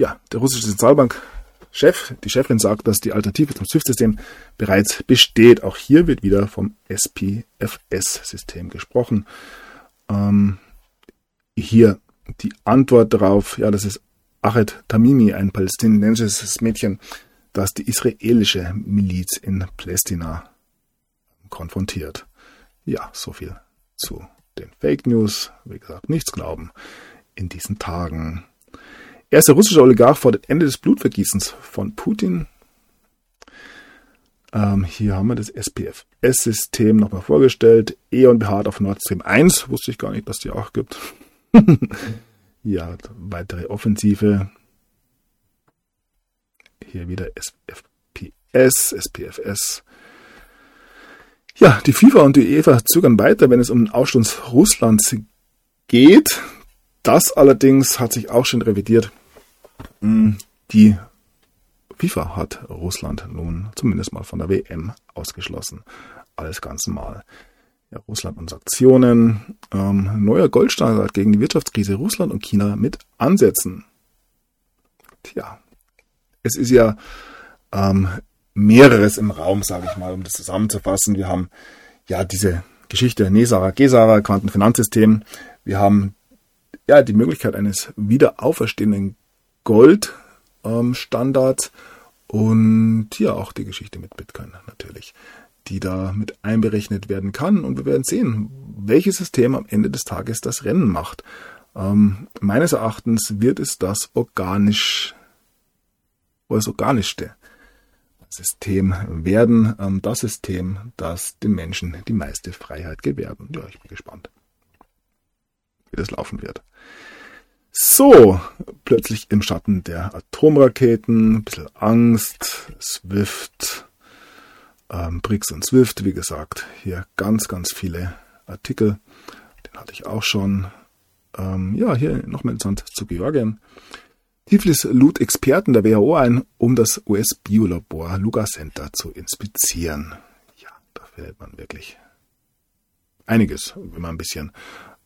[SPEAKER 1] Ja, der russische Zentralbank-Chef, die Chefin sagt, dass die Alternative zum SWIFT-System bereits besteht. Auch hier wird wieder vom SPFS-System gesprochen. Ähm, hier die Antwort darauf, ja, das ist Achet Tamimi, ein palästinensisches Mädchen, das die israelische Miliz in Palästina konfrontiert. Ja, so viel zu den Fake News. Wie gesagt, nichts glauben in diesen Tagen. Erster russischer Oligarch fordert Ende des Blutvergießens von Putin. Ähm, hier haben wir das SPFS-System nochmal vorgestellt. E.ON beharrt auf Nord Stream 1. Wusste ich gar nicht, dass die auch gibt. ja, weitere Offensive. Hier wieder SFPS, SPFS. Ja, die FIFA und die UEFA zögern weiter, wenn es um den Ausstoß Russlands geht. Das allerdings hat sich auch schon revidiert. Mm, die FIFA hat Russland nun zumindest mal von der WM ausgeschlossen. Alles ganz normal. Ja, Russland und Sanktionen. Ähm, neuer Goldstandard gegen die Wirtschaftskrise Russland und China mit Ansätzen. Tja, es ist ja ähm, mehreres im Raum, sage ich mal, um das zusammenzufassen. Wir haben ja diese Geschichte Nesara, Gesara, Quantenfinanzsystem. Wir haben ja die Möglichkeit eines wieder auferstehenden Goldstandard und ja auch die Geschichte mit Bitcoin natürlich, die da mit einberechnet werden kann. Und wir werden sehen, welches System am Ende des Tages das Rennen macht. Ähm, meines Erachtens wird es das organisch das organischste System werden, ähm, das System, das den Menschen die meiste Freiheit gewähren. Ja, ich bin gespannt, wie das laufen wird. So, plötzlich im Schatten der Atomraketen, ein bisschen Angst, Swift, ähm, BRICS und Swift, wie gesagt, hier ganz, ganz viele Artikel. Den hatte ich auch schon. Ähm, ja, hier nochmal interessant zu Georgien. Tiflis lud Experten der WHO ein, um das US-Biolabor Luga Center zu inspizieren. Ja, da findet man wirklich einiges, wenn man ein bisschen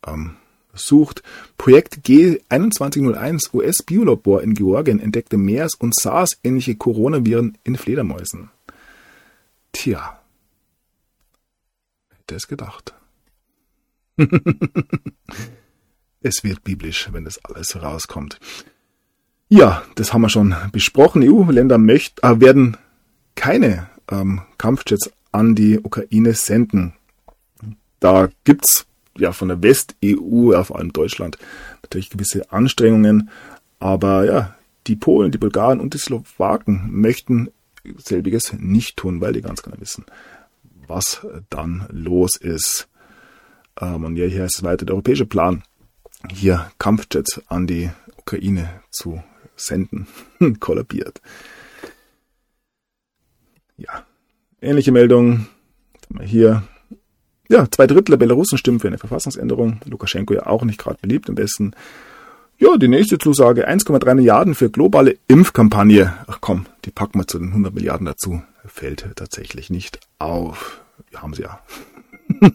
[SPEAKER 1] ähm, sucht. Projekt G2101 US-Biolabor in Georgien entdeckte MERS- und SARS-ähnliche Coronaviren in Fledermäusen. Tja, hätte es gedacht. es wird biblisch, wenn das alles rauskommt. Ja, das haben wir schon besprochen. EU-Länder äh, werden keine ähm, Kampfjets an die Ukraine senden. Da gibt's ja von der West-EU, ja, vor allem Deutschland, natürlich gewisse Anstrengungen. Aber ja, die Polen, die Bulgaren und die Slowaken möchten selbiges nicht tun, weil die ganz genau wissen, was dann los ist. Ähm, und ja, hier ist weiter der europäische Plan, hier Kampfjets an die Ukraine zu senden, kollabiert. Ja, ähnliche Meldung hier. Ja, zwei Drittel der Belarusen stimmen für eine Verfassungsänderung. Lukaschenko ja auch nicht gerade beliebt im Westen. Ja, die nächste Zusage, 1,3 Milliarden für globale Impfkampagne. Ach komm, die packen wir zu den 100 Milliarden dazu. Fällt tatsächlich nicht auf. Wir haben sie ja.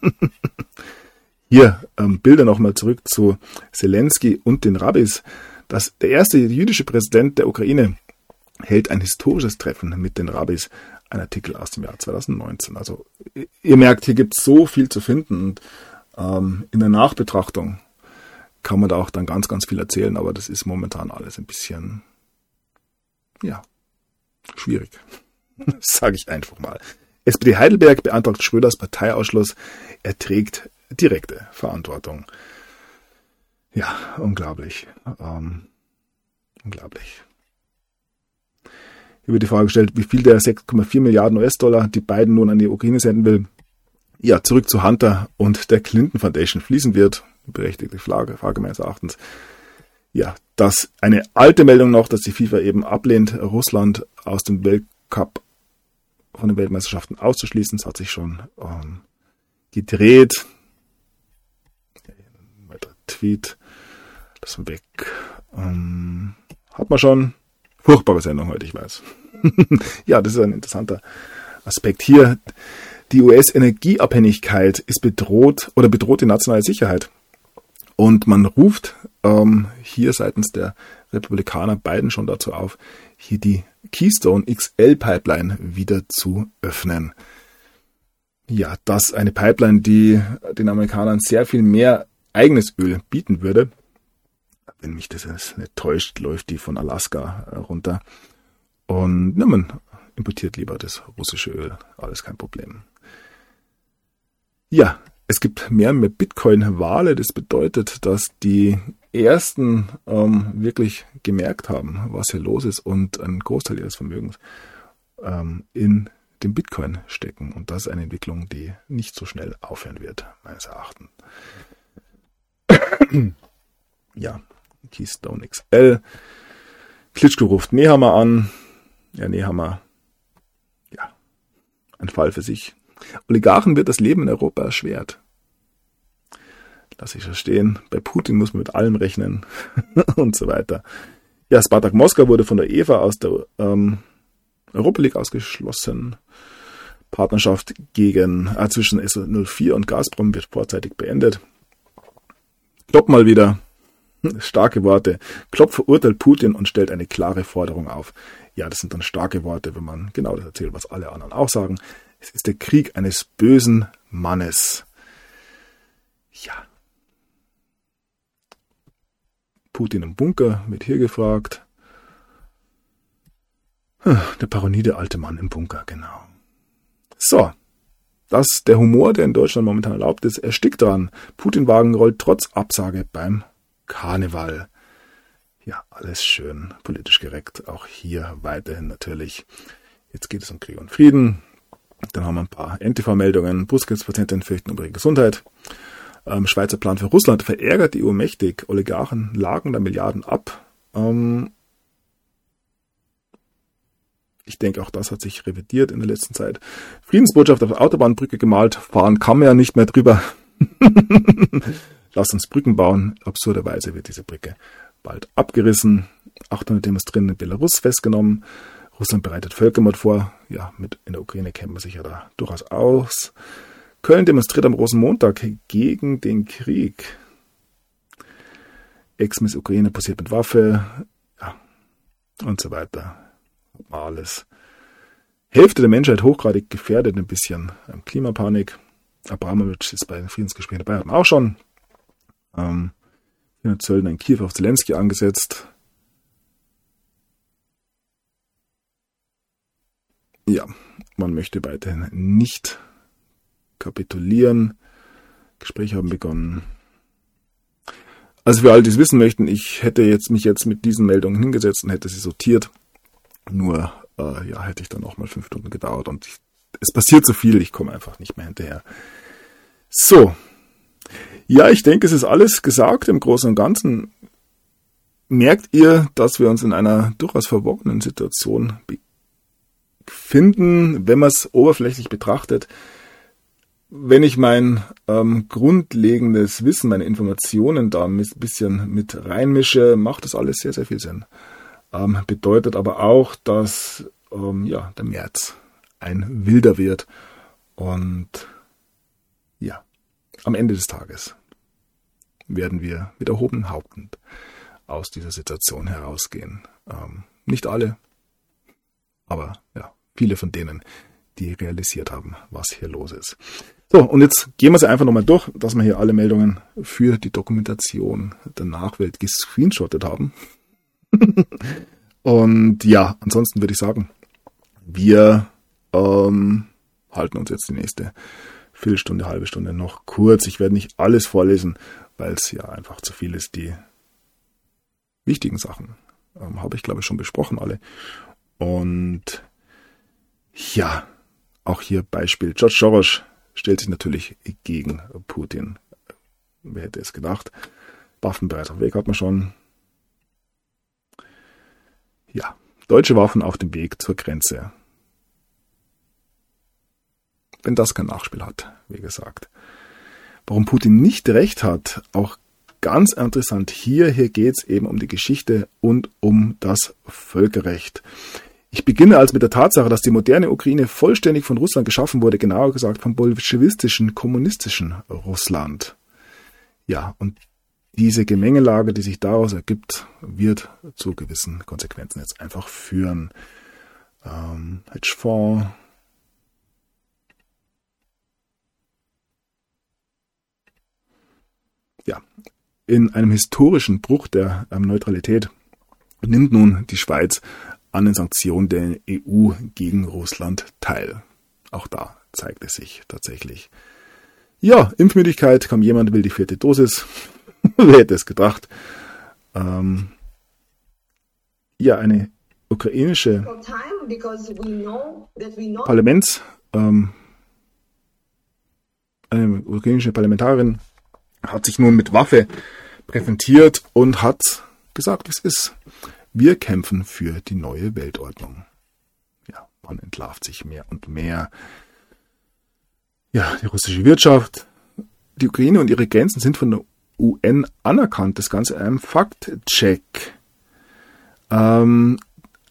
[SPEAKER 1] Hier ähm, Bilder nochmal zurück zu Zelensky und den Rabbis. Das, der erste jüdische Präsident der Ukraine hält ein historisches Treffen mit den Rabbis. Ein Artikel aus dem Jahr 2019. Also ihr merkt, hier gibt es so viel zu finden. Und ähm, in der Nachbetrachtung kann man da auch dann ganz, ganz viel erzählen, aber das ist momentan alles ein bisschen, ja, schwierig. Sage ich einfach mal. SPD Heidelberg beantragt Schröders Parteiausschluss. Er trägt direkte Verantwortung. Ja, unglaublich. Ähm, unglaublich. Wird die Frage gestellt, wie viel der 6,4 Milliarden US-Dollar die beiden nun an die Ukraine senden will. Ja, zurück zu Hunter und der Clinton Foundation fließen wird. Berechtigte Frage, Frage meines Erachtens. Ja, das eine alte Meldung noch, dass die FIFA eben ablehnt, Russland aus dem Weltcup von den Weltmeisterschaften auszuschließen. Das hat sich schon ähm, gedreht. Ein weiterer Tweet. Das weg. Ähm, hat man schon. Furchtbare Sendung heute, ich weiß. ja, das ist ein interessanter Aspekt hier. Die US-Energieabhängigkeit ist bedroht oder bedroht die nationale Sicherheit. Und man ruft ähm, hier seitens der Republikaner Biden schon dazu auf, hier die Keystone XL Pipeline wieder zu öffnen. Ja, das eine Pipeline, die den Amerikanern sehr viel mehr eigenes Öl bieten würde. Wenn mich das nicht täuscht, läuft die von Alaska äh, runter. Und na, man importiert lieber das russische Öl. Alles kein Problem. Ja, es gibt mehr und mehr Bitcoin-Wale. Das bedeutet, dass die ersten ähm, wirklich gemerkt haben, was hier los ist und einen Großteil ihres Vermögens ähm, in dem Bitcoin stecken. Und das ist eine Entwicklung, die nicht so schnell aufhören wird, meines Erachtens. ja, Keystone XL. Klitschko ruft Nehammer an. Ja, Nehammer, ja, ein Fall für sich. Oligarchen wird das Leben in Europa erschwert. Lass ich verstehen. Bei Putin muss man mit allem rechnen und so weiter. Ja, Spartak Moskau wurde von der EVA aus der ähm, Europa League ausgeschlossen. Partnerschaft gegen, äh, zwischen S04 und Gazprom wird vorzeitig beendet. Klopp mal wieder. Starke Worte. Klopp verurteilt Putin und stellt eine klare Forderung auf. Ja, das sind dann starke Worte, wenn man genau das erzählt, was alle anderen auch sagen. Es ist der Krieg eines bösen Mannes. Ja, Putin im Bunker wird hier gefragt. Der paranoide alte Mann im Bunker, genau. So. Das, der Humor, der in Deutschland momentan erlaubt ist, erstickt dran. Putin-Wagen rollt trotz Absage beim Karneval. Ja, alles schön politisch korrekt. Auch hier weiterhin natürlich. Jetzt geht es um Krieg und Frieden. Dann haben wir ein paar NTV-Meldungen. Brustkrebspatienten fürchten um ihre Gesundheit ähm, Schweizer Plan für Russland verärgert die EU mächtig. Oligarchen lagen da Milliarden ab. Ähm, ich denke, auch das hat sich revidiert in der letzten Zeit. Friedensbotschaft auf der Autobahnbrücke gemalt. Fahren kann man ja nicht mehr drüber. Lass uns Brücken bauen. Absurderweise wird diese Brücke bald abgerissen. 800 Demonstrierende in Belarus festgenommen. Russland bereitet Völkermord vor. Ja, mit in der Ukraine kennt man sich ja da durchaus aus. Köln demonstriert am Rosenmontag gegen den Krieg. Ex-Miss Ukraine passiert mit Waffe. Ja, und so weiter. Alles. Hälfte der Menschheit hochgradig gefährdet, ein bisschen Klimapanik. Abramowitsch ist bei den Friedensgesprächen dabei, haben auch schon. Ähm, Zöllner in Kiew auf Zelensky angesetzt. Ja, man möchte weiterhin nicht kapitulieren. Gespräche haben begonnen. Also für alle, die es wissen möchten, ich hätte jetzt mich jetzt mit diesen Meldungen hingesetzt und hätte sie sortiert. Nur äh, ja, hätte ich dann auch mal fünf Stunden gedauert und ich, es passiert so viel, ich komme einfach nicht mehr hinterher. So. Ja, ich denke, es ist alles gesagt im Großen und Ganzen. Merkt ihr, dass wir uns in einer durchaus verworrenen Situation befinden, wenn man es oberflächlich betrachtet? Wenn ich mein ähm, grundlegendes Wissen, meine Informationen da ein bisschen mit reinmische, macht das alles sehr, sehr viel Sinn. Ähm, bedeutet aber auch, dass ähm, ja, der März ein wilder wird. Und ja, am Ende des Tages werden wir mit erhobenen Haupten aus dieser Situation herausgehen. Ähm, nicht alle, aber ja, viele von denen, die realisiert haben, was hier los ist. So, und jetzt gehen wir sie einfach nochmal durch, dass wir hier alle Meldungen für die Dokumentation der Nachwelt gescreenshottet haben. Und ja, ansonsten würde ich sagen, wir ähm, halten uns jetzt die nächste Viertelstunde, halbe Stunde noch kurz. Ich werde nicht alles vorlesen, weil es ja einfach zu viel ist. Die wichtigen Sachen ähm, habe ich, glaube ich, schon besprochen alle. Und ja, auch hier Beispiel. George Soros stellt sich natürlich gegen Putin. Wer hätte es gedacht? Waffen bereits auf Weg hat man schon. Ja, deutsche Waffen auf dem Weg zur Grenze. Wenn das kein Nachspiel hat, wie gesagt. Warum Putin nicht recht hat, auch ganz interessant hier. Hier geht's eben um die Geschichte und um das Völkerrecht. Ich beginne also mit der Tatsache, dass die moderne Ukraine vollständig von Russland geschaffen wurde, genauer gesagt vom bolschewistischen, kommunistischen Russland. Ja, und diese Gemengelage, die sich daraus ergibt, wird zu gewissen Konsequenzen jetzt einfach führen. Ähm, Hedgefonds. Ja, in einem historischen Bruch der ähm, Neutralität nimmt nun die Schweiz an den Sanktionen der EU gegen Russland teil. Auch da zeigt es sich tatsächlich. Ja, Impfmüdigkeit, kam jemand, will die vierte Dosis. Wer hätte es gedacht? Ähm, ja, eine ukrainische Parlaments, ähm, eine ukrainische Parlamentarin hat sich nun mit Waffe präsentiert und hat gesagt, es ist. Wir kämpfen für die neue Weltordnung. Ja, man entlarvt sich mehr und mehr. Ja, die russische Wirtschaft, die Ukraine und ihre Grenzen sind von der UN anerkannt. Das Ganze ein Faktcheck. Ähm,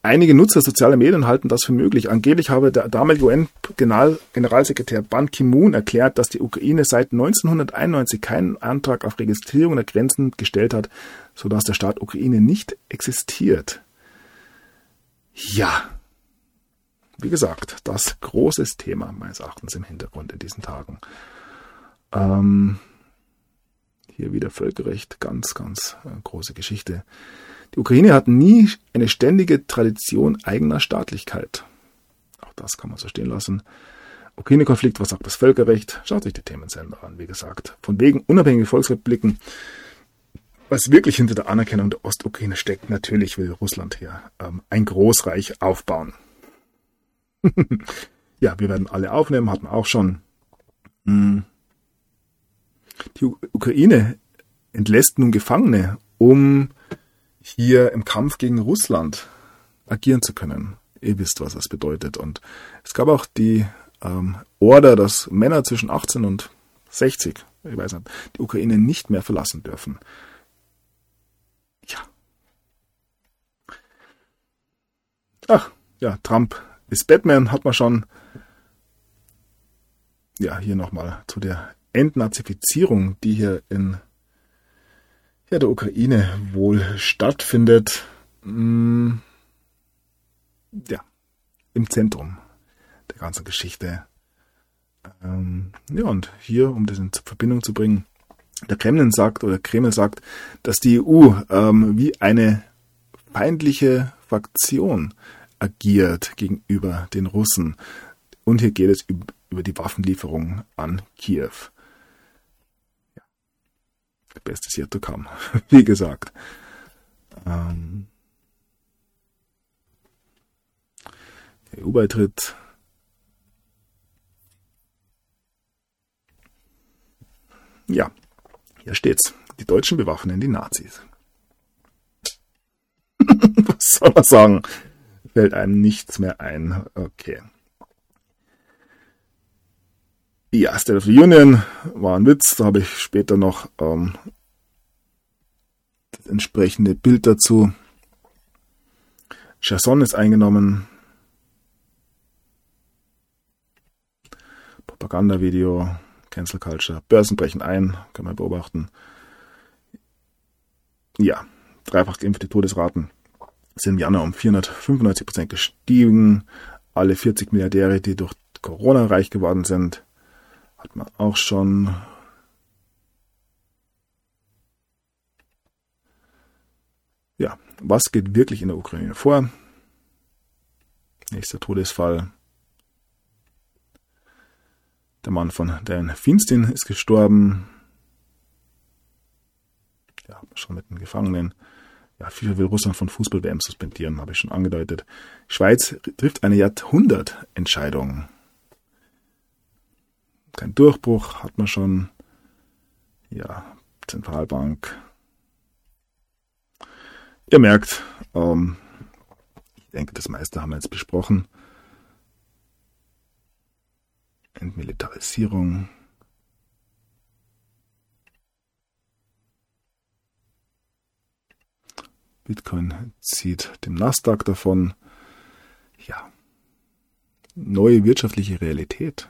[SPEAKER 1] einige Nutzer sozialer Medien halten das für möglich. Angeblich habe der damalige UN-Generalsekretär Ban Ki-moon erklärt, dass die Ukraine seit 1991 keinen Antrag auf Registrierung der Grenzen gestellt hat, sodass der Staat Ukraine nicht existiert. Ja, wie gesagt, das großes Thema meines Erachtens im Hintergrund in diesen Tagen. Ähm, hier wieder Völkerrecht, ganz, ganz äh, große Geschichte. Die Ukraine hat nie eine ständige Tradition eigener Staatlichkeit. Auch das kann man so stehen lassen. Ukraine-Konflikt, was sagt das Völkerrecht? Schaut sich die Themensender an, wie gesagt. Von wegen unabhängige Volksrepubliken. Was wirklich hinter der Anerkennung der Ostukraine steckt, natürlich will Russland hier ähm, ein Großreich aufbauen. ja, wir werden alle aufnehmen, hatten wir auch schon. Hm. Die Ukraine entlässt nun Gefangene, um hier im Kampf gegen Russland agieren zu können. Ihr wisst, was das bedeutet. Und es gab auch die ähm, Order, dass Männer zwischen 18 und 60, ich weiß nicht, die Ukraine nicht mehr verlassen dürfen. Ja. Ach, ja, Trump ist Batman, hat man schon. Ja, hier nochmal zu der Entnazifizierung, die hier in ja, der Ukraine wohl stattfindet. Hm, ja, im Zentrum der ganzen Geschichte. Ähm, ja, und hier, um das in Verbindung zu bringen, der Kreml sagt oder Kreml sagt, dass die EU ähm, wie eine feindliche Fraktion agiert gegenüber den Russen. Und hier geht es über die Waffenlieferung an Kiew. Ja. Der Beste ist yet to come, wie gesagt. Ähm, EU-Beitritt Ja, hier steht's. Die Deutschen bewaffnen die Nazis. Was soll man sagen? Fällt einem nichts mehr ein. Okay. Ja, State of the Union war ein Witz. Da habe ich später noch ähm, das entsprechende Bild dazu. Cherson ist eingenommen. Propagandavideo. Cancel Culture. Börsen brechen ein, kann man beobachten. Ja, dreifach geimpfte Todesraten sind im Januar um 495 Prozent gestiegen. Alle 40 Milliardäre, die durch Corona reich geworden sind, hat man auch schon. Ja, was geht wirklich in der Ukraine vor? Nächster Todesfall der Mann von Dan Finstin ist gestorben. Ja, schon mit den Gefangenen. Ja, FIFA will Russland von Fußball-WM suspendieren, habe ich schon angedeutet. Schweiz trifft eine Jahrhundertentscheidung. Kein Durchbruch hat man schon. Ja, Zentralbank. Ihr merkt, ähm, ich denke, das meiste haben wir jetzt besprochen. Entmilitarisierung. Bitcoin zieht dem Nasdaq davon. Ja, neue wirtschaftliche Realität.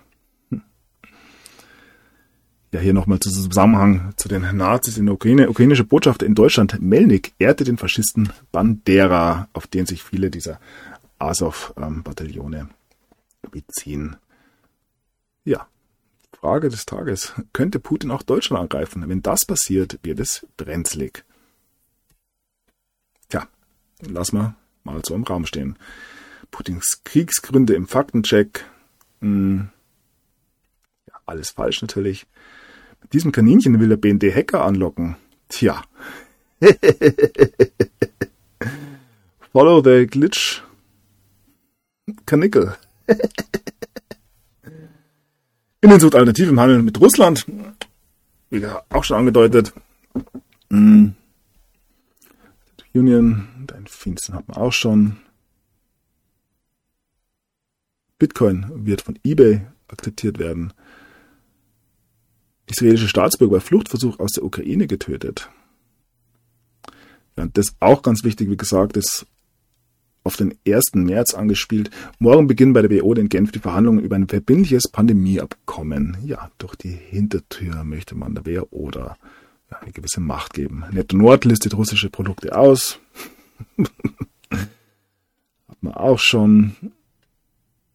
[SPEAKER 1] Ja, hier nochmal zu Zusammenhang zu den Nazis in der Ukraine. Ukrainische Botschafter in Deutschland, Melnik, ehrte den Faschisten Bandera, auf den sich viele dieser Azov-Bataillone beziehen. Ja, Frage des Tages. Könnte Putin auch Deutschland angreifen? Wenn das passiert, wird es brenzlig. Tja, lass mal mal so im Raum stehen. Putins Kriegsgründe im Faktencheck. Hm, alles falsch natürlich. Mit diesem Kaninchen will der BND Hacker anlocken. Tja. Follow the glitch. Kanickel. Indien sucht Alternativen Handel mit Russland. Wie auch schon angedeutet. Mm. Union, dein Finsten hat man auch schon. Bitcoin wird von eBay akzeptiert werden. Israelische Staatsbürger bei Fluchtversuch aus der Ukraine getötet. Ja, das auch ganz wichtig, wie gesagt, ist auf den 1. März angespielt. Morgen beginnen bei der BO in Genf die Verhandlungen über ein verbindliches Pandemieabkommen. Ja, durch die Hintertür möchte man der da ja, eine gewisse Macht geben. Netto Nord listet russische Produkte aus. Hat man auch schon.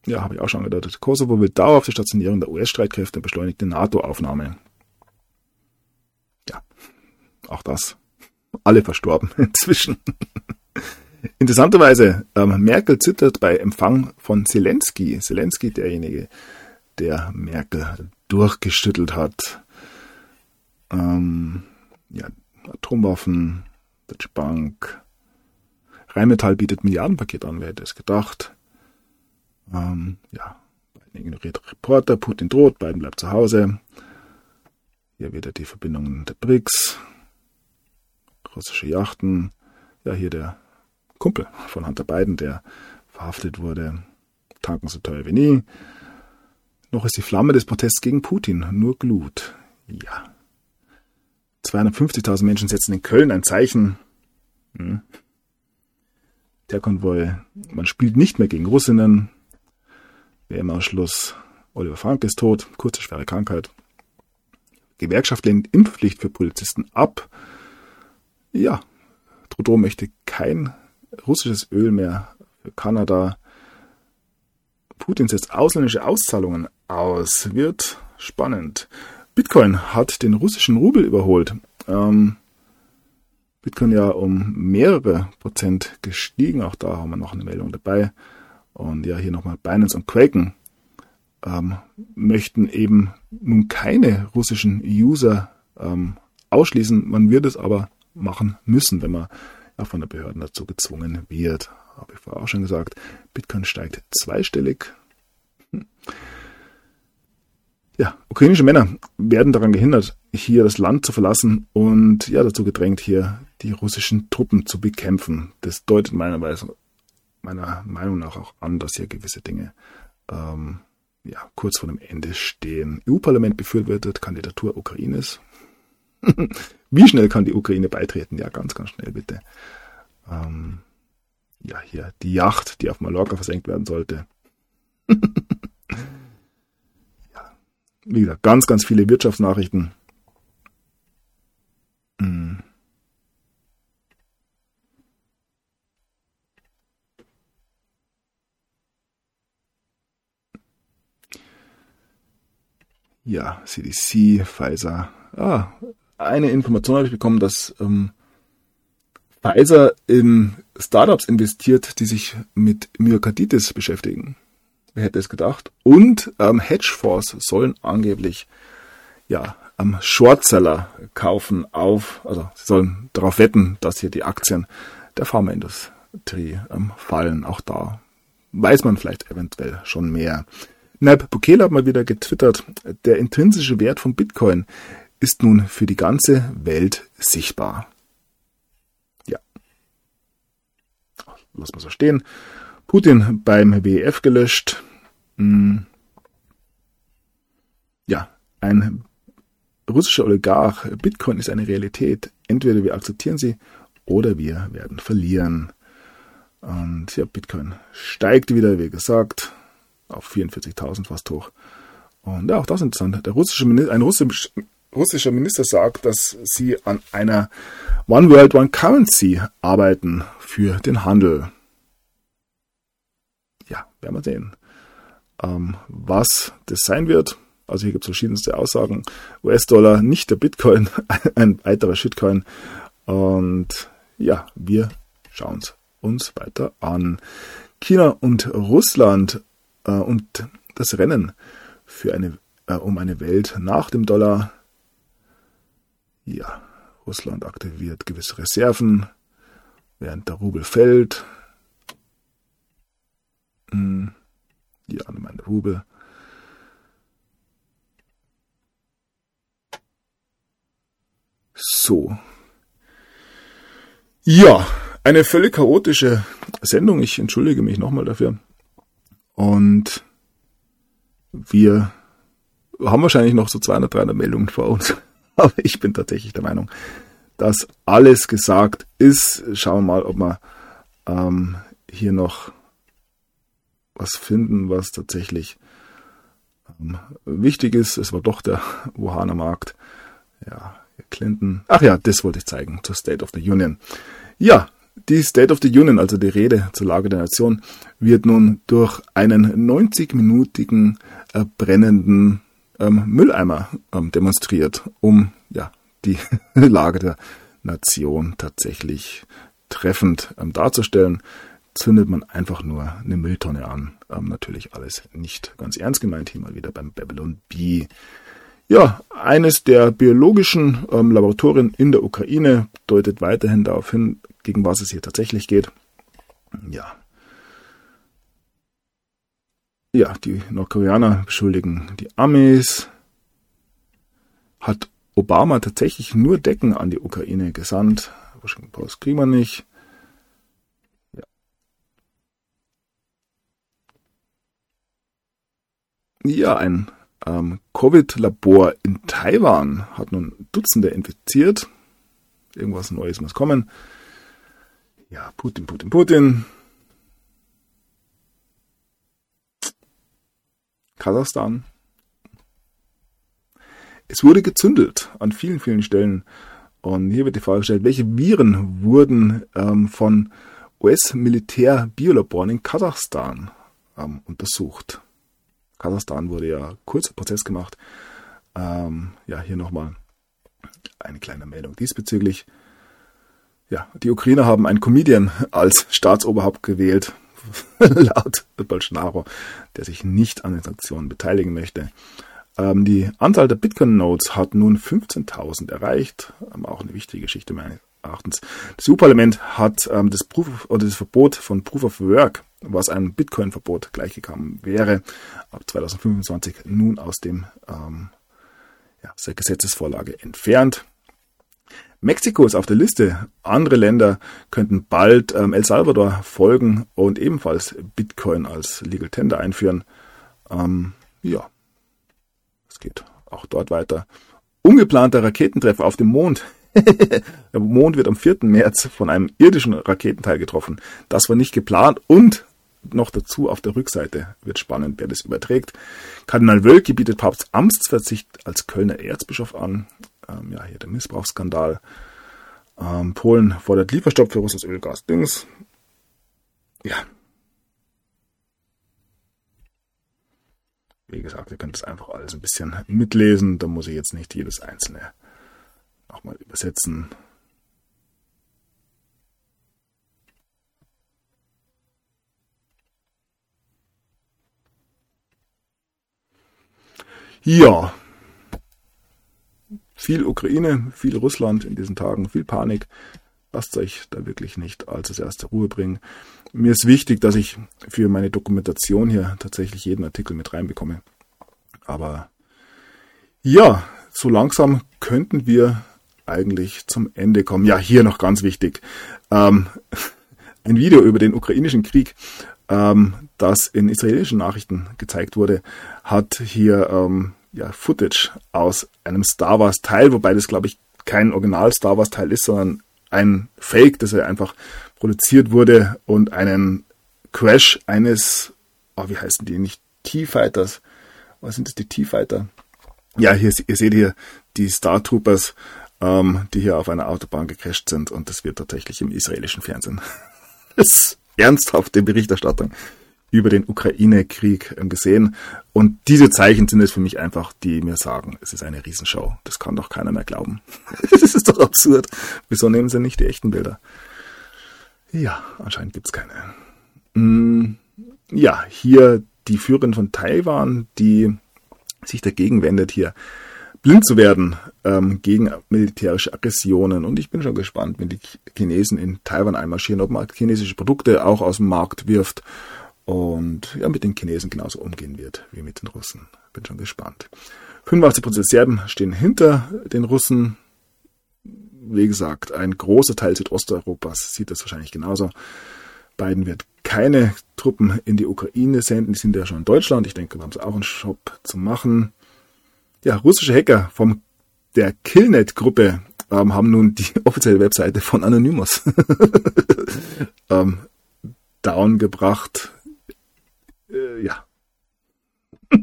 [SPEAKER 1] Ja, habe ich auch schon angedeutet. Kosovo will die Stationierung der US-Streitkräfte und beschleunigte NATO-Aufnahme. Ja, auch das. Alle verstorben inzwischen. Interessanterweise, ähm, Merkel zittert bei Empfang von Zelensky. Zelensky, derjenige, der Merkel durchgeschüttelt hat. Ähm, ja, Atomwaffen, Deutsche Bank, Rheinmetall bietet Milliardenpaket an, wer hätte es gedacht. Ähm, ja, Biden ignoriert Reporter, Putin droht, Biden bleibt zu Hause. Hier wieder die Verbindungen der BRICS, russische Yachten. Ja, hier der Kumpel von Hunter Biden, der verhaftet wurde. Tanken so teuer wie nie. Noch ist die Flamme des Protests gegen Putin nur Glut. Ja. 250.000 Menschen setzen in Köln ein Zeichen. Hm. Militärkonvoi. Man spielt nicht mehr gegen Russinnen. WM-Ausschluss. Oliver Frank ist tot. Kurze, schwere Krankheit. Gewerkschaft lehnt Impfpflicht für Polizisten ab. Ja, Trudeau möchte kein russisches Öl mehr für Kanada. Putin setzt ausländische Auszahlungen aus. Wird spannend. Bitcoin hat den russischen Rubel überholt. Ähm, Bitcoin ja um mehrere Prozent gestiegen. Auch da haben wir noch eine Meldung dabei. Und ja, hier nochmal Binance und Quaken ähm, möchten eben nun keine russischen User ähm, ausschließen. Man wird es aber machen müssen, wenn man ja, von der Behörden dazu gezwungen wird. Habe ich vorher auch schon gesagt. Bitcoin steigt zweistellig. Hm. Ja, ukrainische Männer werden daran gehindert, hier das Land zu verlassen und ja, dazu gedrängt, hier die russischen Truppen zu bekämpfen. Das deutet meiner, Weise, meiner Meinung nach auch an, dass hier gewisse Dinge ähm, ja, kurz vor dem Ende stehen. EU-Parlament befürwortet Kandidatur Ukraines. Wie schnell kann die Ukraine beitreten? Ja, ganz, ganz schnell bitte. Ähm, ja, hier die Yacht, die auf Mallorca versenkt werden sollte. ja, wie gesagt, ganz, ganz viele Wirtschaftsnachrichten. Hm. Ja, CDC, Pfizer. Ah, eine Information habe ich bekommen, dass ähm, Pfizer in Startups investiert, die sich mit Myokarditis beschäftigen. Wer hätte es gedacht? Und ähm, Hedgefonds sollen angeblich ja am Shortseller kaufen auf, also sie sollen darauf wetten, dass hier die Aktien der Pharmaindustrie ähm, fallen. Auch da weiß man vielleicht eventuell schon mehr. Nab Bukele hat mal wieder getwittert, der intrinsische Wert von Bitcoin ist nun für die ganze Welt sichtbar. Ja. Lass mal so stehen. Putin beim WEF gelöscht. Hm. Ja, ein russischer Oligarch. Bitcoin ist eine Realität. Entweder wir akzeptieren sie oder wir werden verlieren. Und ja, Bitcoin steigt wieder, wie gesagt auf 44.000 fast hoch. Und ja, auch das ist interessant. Der russische Minister, ein russisch, russischer Minister sagt, dass sie an einer One World, One Currency arbeiten für den Handel. Ja, werden wir sehen. Ähm, was das sein wird, also hier gibt es verschiedenste Aussagen. US-Dollar, nicht der Bitcoin, ein weiterer Shitcoin. Und ja, wir schauen es uns weiter an. China und Russland und das Rennen für eine, äh, um eine Welt nach dem Dollar. Ja, Russland aktiviert gewisse Reserven, während der Rubel fällt. Hm, ja, meine Rubel. So. Ja, eine völlig chaotische Sendung. Ich entschuldige mich nochmal dafür. Und wir haben wahrscheinlich noch so 200, 300 Meldungen vor uns. Aber ich bin tatsächlich der Meinung, dass alles gesagt ist. Schauen wir mal, ob wir ähm, hier noch was finden, was tatsächlich ähm, wichtig ist. Es war doch der Wuhaner Markt. Ja, Clinton. Ach ja, das wollte ich zeigen zur State of the Union. Ja, die State of the Union, also die Rede zur Lage der Nation, wird nun durch einen 90-minütigen äh, brennenden ähm, Mülleimer ähm, demonstriert, um ja die Lage der Nation tatsächlich treffend ähm, darzustellen. Zündet man einfach nur eine Mülltonne an. Ähm, natürlich alles nicht ganz ernst gemeint. Hier mal wieder beim Babylon B. Ja, eines der biologischen ähm, Laboratorien in der Ukraine deutet weiterhin darauf hin, gegen was es hier tatsächlich geht. Ja. Ja, die Nordkoreaner beschuldigen die Amis. Hat Obama tatsächlich nur Decken an die Ukraine gesandt? Washington Post kriegen wir nicht. Ja. Ja, ein ähm, Covid-Labor in Taiwan hat nun Dutzende infiziert. Irgendwas Neues muss kommen. Ja, Putin, Putin, Putin. Kasachstan. Es wurde gezündelt an vielen, vielen Stellen. Und hier wird die Frage gestellt, welche Viren wurden ähm, von US-Militär-Biolaboren in Kasachstan ähm, untersucht? Kasachstan wurde ja kurzer Prozess gemacht. Ähm, ja, hier nochmal eine kleine Meldung diesbezüglich. Ja, die Ukrainer haben einen Comedian als Staatsoberhaupt gewählt, laut Bolsonaro, der sich nicht an den Sanktionen beteiligen möchte. Ähm, die Anzahl der Bitcoin-Nodes hat nun 15.000 erreicht. Ähm, auch eine wichtige Geschichte meines Erachtens. Das EU-Parlament hat ähm, das, Proof oder das Verbot von Proof of Work, was einem Bitcoin-Verbot gleichgekommen wäre, ab 2025 nun aus dem ähm, ja, der Gesetzesvorlage entfernt. Mexiko ist auf der Liste. Andere Länder könnten bald ähm, El Salvador folgen und ebenfalls Bitcoin als Legal Tender einführen. Ähm, ja, es geht auch dort weiter. Ungeplanter Raketentreffer auf dem Mond. der Mond wird am 4. März von einem irdischen Raketenteil getroffen. Das war nicht geplant und noch dazu auf der Rückseite wird spannend, wer das überträgt. Kardinal Wölki bietet Papst Amtsverzicht als Kölner Erzbischof an. Ähm, ja, hier der Missbrauchsskandal. Ähm, Polen fordert Lieferstopp für russisches Öl, Gas, Dings. Ja, Wie gesagt, ihr könnt es einfach alles ein bisschen mitlesen. Da muss ich jetzt nicht jedes einzelne nochmal übersetzen. Ja, viel Ukraine, viel Russland in diesen Tagen, viel Panik. Lasst euch da wirklich nicht allzu sehr aus Ruhe bringen. Mir ist wichtig, dass ich für meine Dokumentation hier tatsächlich jeden Artikel mit reinbekomme. Aber ja, so langsam könnten wir eigentlich zum Ende kommen. Ja, hier noch ganz wichtig. Ähm, ein Video über den ukrainischen Krieg, ähm, das in israelischen Nachrichten gezeigt wurde, hat hier ähm, ja, Footage aus einem Star Wars Teil, wobei das glaube ich kein Original Star Wars Teil ist, sondern ein Fake, das er einfach produziert wurde und einen Crash eines, oh, wie heißen die, nicht T-Fighters, was sind das, die T-Fighter? Ja, hier, ihr seht hier die Star Troopers, ähm, die hier auf einer Autobahn gecrasht sind und das wird tatsächlich im israelischen Fernsehen. das ist ernsthafte Berichterstattung über den Ukraine-Krieg ähm, gesehen. Und diese Zeichen sind es für mich einfach, die mir sagen, es ist eine Riesenshow. Das kann doch keiner mehr glauben. das ist doch absurd. Wieso nehmen sie nicht die echten Bilder? Ja, anscheinend gibt's keine. Mm, ja, hier die Führerin von Taiwan, die sich dagegen wendet, hier blind zu werden ähm, gegen militärische Aggressionen. Und ich bin schon gespannt, wenn die Chinesen in Taiwan einmarschieren, ob man chinesische Produkte auch aus dem Markt wirft und ja, mit den Chinesen genauso umgehen wird wie mit den Russen. Bin schon gespannt. 85% der Serben stehen hinter den Russen. Wie gesagt, ein großer Teil Südosteuropas sieht das wahrscheinlich genauso. Biden wird keine Truppen in die Ukraine senden, die sind ja schon in Deutschland. Ich denke, da haben sie auch einen Shop zu machen. Ja, russische Hacker vom der Killnet-Gruppe ähm, haben nun die offizielle Webseite von Anonymous ähm, down gebracht äh, ja.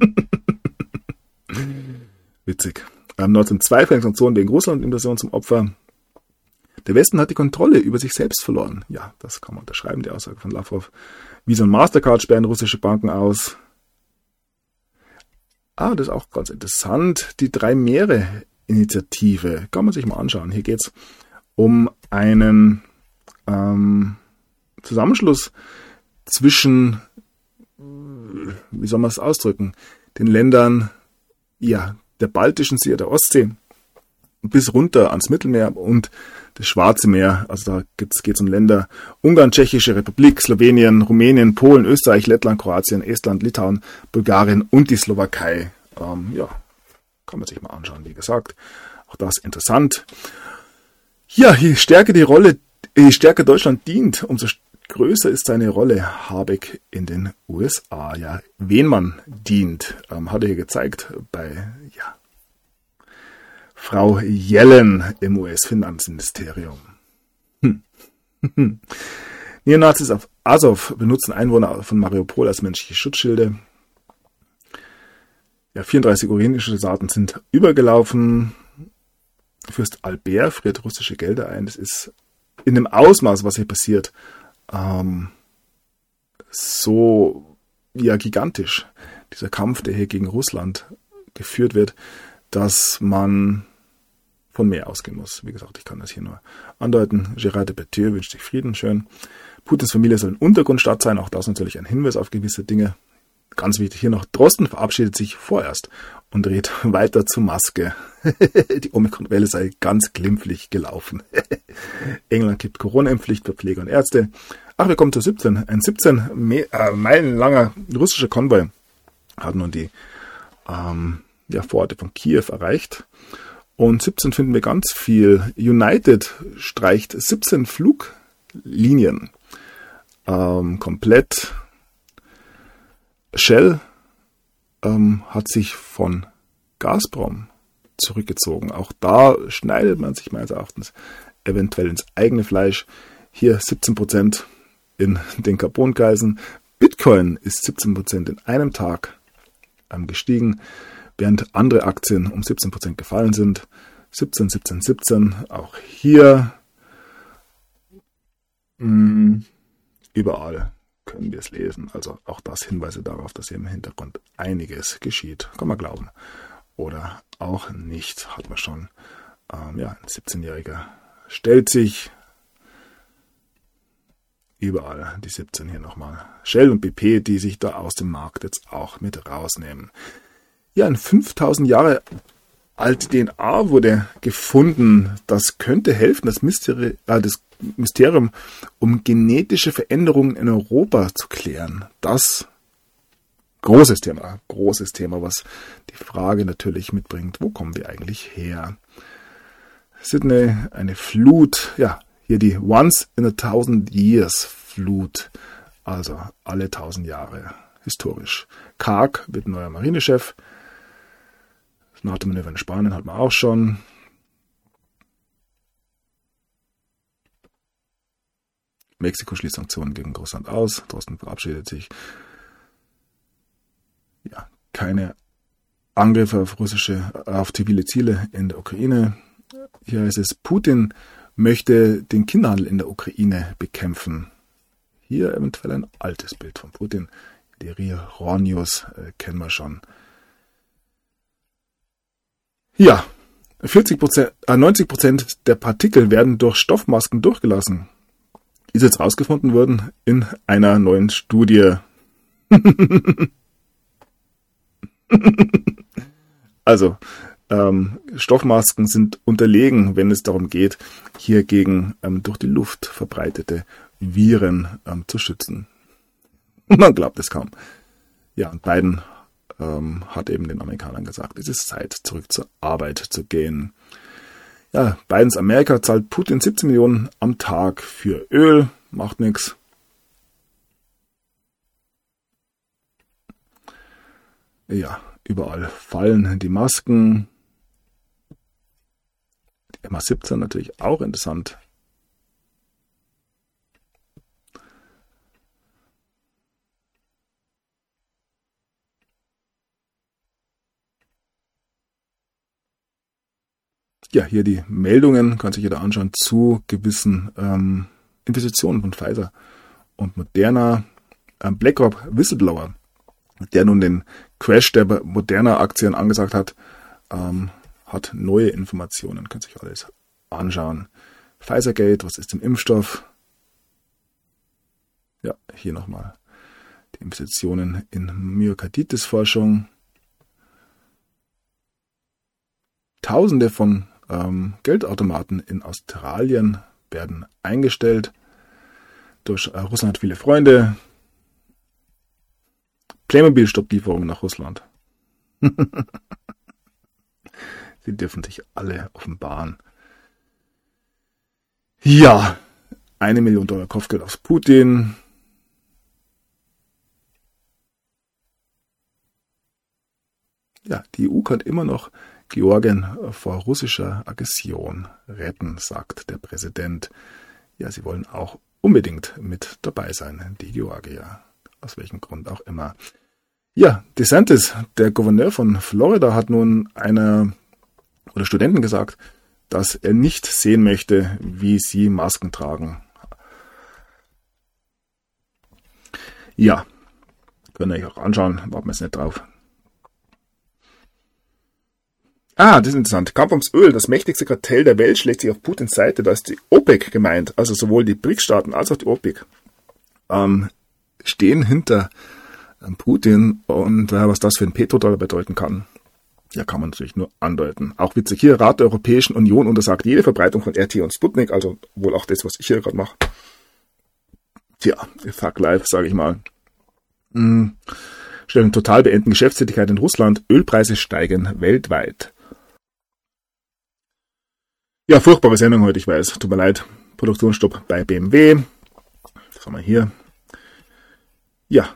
[SPEAKER 1] Witzig. Ähm, 1902 fällt Sanktionen wegen Russland-Invasion zum Opfer. Der Westen hat die Kontrolle über sich selbst verloren. Ja, das kann man unterschreiben, die Aussage von Lavrov. Visa und Mastercard sperren russische Banken aus. Ah, das ist auch ganz interessant. Die Drei Meere Initiative. Kann man sich mal anschauen. Hier geht es um einen ähm, Zusammenschluss zwischen wie soll man es ausdrücken, den Ländern ja, der Baltischen See, der Ostsee bis runter ans Mittelmeer und das Schwarze Meer. Also da geht es um Länder Ungarn, Tschechische Republik, Slowenien, Rumänien, Polen, Österreich, Lettland, Kroatien, Estland, Litauen, Bulgarien und die Slowakei. Ähm, ja, kann man sich mal anschauen, wie gesagt. Auch das interessant. Ja, je stärker die Rolle, je stärker Deutschland dient, umso größer ist seine Rolle Habeck in den USA. Ja, wen man dient, ähm, hat er hier gezeigt bei ja, Frau Yellen im US-Finanzministerium. Hm. Neonazis auf Azov benutzen Einwohner von Mariupol als menschliche Schutzschilde. Ja, 34 ukrainische Soldaten sind übergelaufen. Fürst Albert friert russische Gelder ein. Das ist in dem Ausmaß, was hier passiert, ähm, so ja gigantisch. Dieser Kampf, der hier gegen Russland geführt wird, dass man von mehr ausgehen muss. Wie gesagt, ich kann das hier nur andeuten. Gérard de Petier wünscht sich Frieden, schön. Putins Familie soll ein Untergrundstaat sein, auch das natürlich ein Hinweis auf gewisse Dinge. Ganz wichtig hier noch, Drosten verabschiedet sich vorerst und dreht weiter zur Maske. Die Omikron-Welle sei ganz glimpflich gelaufen. England gibt Corona-Impfpflicht für Pfleger und Ärzte. Ach, wir kommen zu 17. Ein 17 äh, Meilen langer russischer Konvoi hat nun die ähm, ja, Vororte von Kiew erreicht. Und 17 finden wir ganz viel. United streicht 17 Fluglinien ähm, komplett. Shell ähm, hat sich von Gazprom zurückgezogen. Auch da schneidet man sich meines Erachtens eventuell ins eigene Fleisch. Hier 17% in den Carbongleisen. Bitcoin ist 17% in einem Tag ähm, gestiegen, während andere Aktien um 17% gefallen sind. 17, 17, 17. Auch hier mh, hm, überall können wir es lesen. Also auch das Hinweise darauf, dass hier im Hintergrund einiges geschieht. Kann man glauben. Oder auch nicht, hat man schon. Ähm, ja, ein 17-Jähriger stellt sich überall die 17 hier nochmal. Shell und BP, die sich da aus dem Markt jetzt auch mit rausnehmen. Ja, ein 5000 Jahre alte DNA wurde gefunden. Das könnte helfen, das, Mysteri äh, das Mysterium um genetische Veränderungen in Europa zu klären. Das großes Thema, großes Thema, was die Frage natürlich mitbringt, wo kommen wir eigentlich her? Sydney, eine Flut, ja, hier die Once in a Thousand Years Flut, also alle tausend Jahre, historisch. Karg wird neuer Marinechef. NATO-Manöver in Spanien hat man auch schon. Mexiko schließt Sanktionen gegen Russland aus. Drosten verabschiedet sich. Ja, keine Angriffe auf russische, auf zivile Ziele in der Ukraine. Hier heißt es, Putin möchte den Kinderhandel in der Ukraine bekämpfen. Hier eventuell ein altes Bild von Putin. Die Rironius äh, kennen wir schon. Ja, 40 äh, 90 Prozent der Partikel werden durch Stoffmasken durchgelassen ist jetzt rausgefunden worden in einer neuen Studie. also, ähm, Stoffmasken sind unterlegen, wenn es darum geht, hier gegen ähm, durch die Luft verbreitete Viren ähm, zu schützen. Man glaubt es kaum. Ja, und Biden ähm, hat eben den Amerikanern gesagt, es ist Zeit, zurück zur Arbeit zu gehen. Ja, Bidens Amerika zahlt Putin 17 Millionen am Tag für Öl, macht nichts. Ja, überall fallen die Masken. Die MA17 natürlich auch interessant. Ja, hier die Meldungen, kann sich jeder anschauen, zu gewissen ähm, Investitionen von Pfizer und Moderna. Ähm, BlackRock Whistleblower, der nun den Crash der Moderna-Aktien angesagt hat, ähm, hat neue Informationen, kann sich alles anschauen. Pfizergate, was ist im Impfstoff? Ja, hier nochmal die Investitionen in Myokarditis-Forschung. Tausende von ähm, Geldautomaten in Australien werden eingestellt. Durch äh, Russland viele Freunde. Playmobil stoppt Lieferungen nach Russland. Sie dürfen sich alle offenbaren. Ja, eine Million Dollar Kopfgeld aus Putin. Ja, die EU kann immer noch Georgien vor russischer Aggression retten, sagt der Präsident. Ja, sie wollen auch unbedingt mit dabei sein, die Georgier. Aus welchem Grund auch immer. Ja, DeSantis, der Gouverneur von Florida, hat nun einer oder Studenten gesagt, dass er nicht sehen möchte, wie sie Masken tragen. Ja, könnt ihr euch auch anschauen, warten wir jetzt nicht drauf. Ah, das ist interessant. Kampf ums Öl. Das mächtigste Kartell der Welt schlägt sich auf Putins Seite. Da ist die OPEC gemeint. Also sowohl die BRICS-Staaten als auch die OPEC ähm, stehen hinter ähm, Putin. Und äh, was das für ein Petrodollar bedeuten kann, ja, kann man natürlich nur andeuten. Auch witzig hier, Rat der Europäischen Union untersagt jede Verbreitung von RT und Sputnik, also wohl auch das, was ich hier gerade mache. Tja, fuck life, sage ich mal. Hm. Stellen total beenden Geschäftstätigkeit in Russland, Ölpreise steigen weltweit. Ja, furchtbare Sendung heute, ich weiß. Tut mir leid. Produktionsstopp bei BMW. Das haben wir hier. Ja,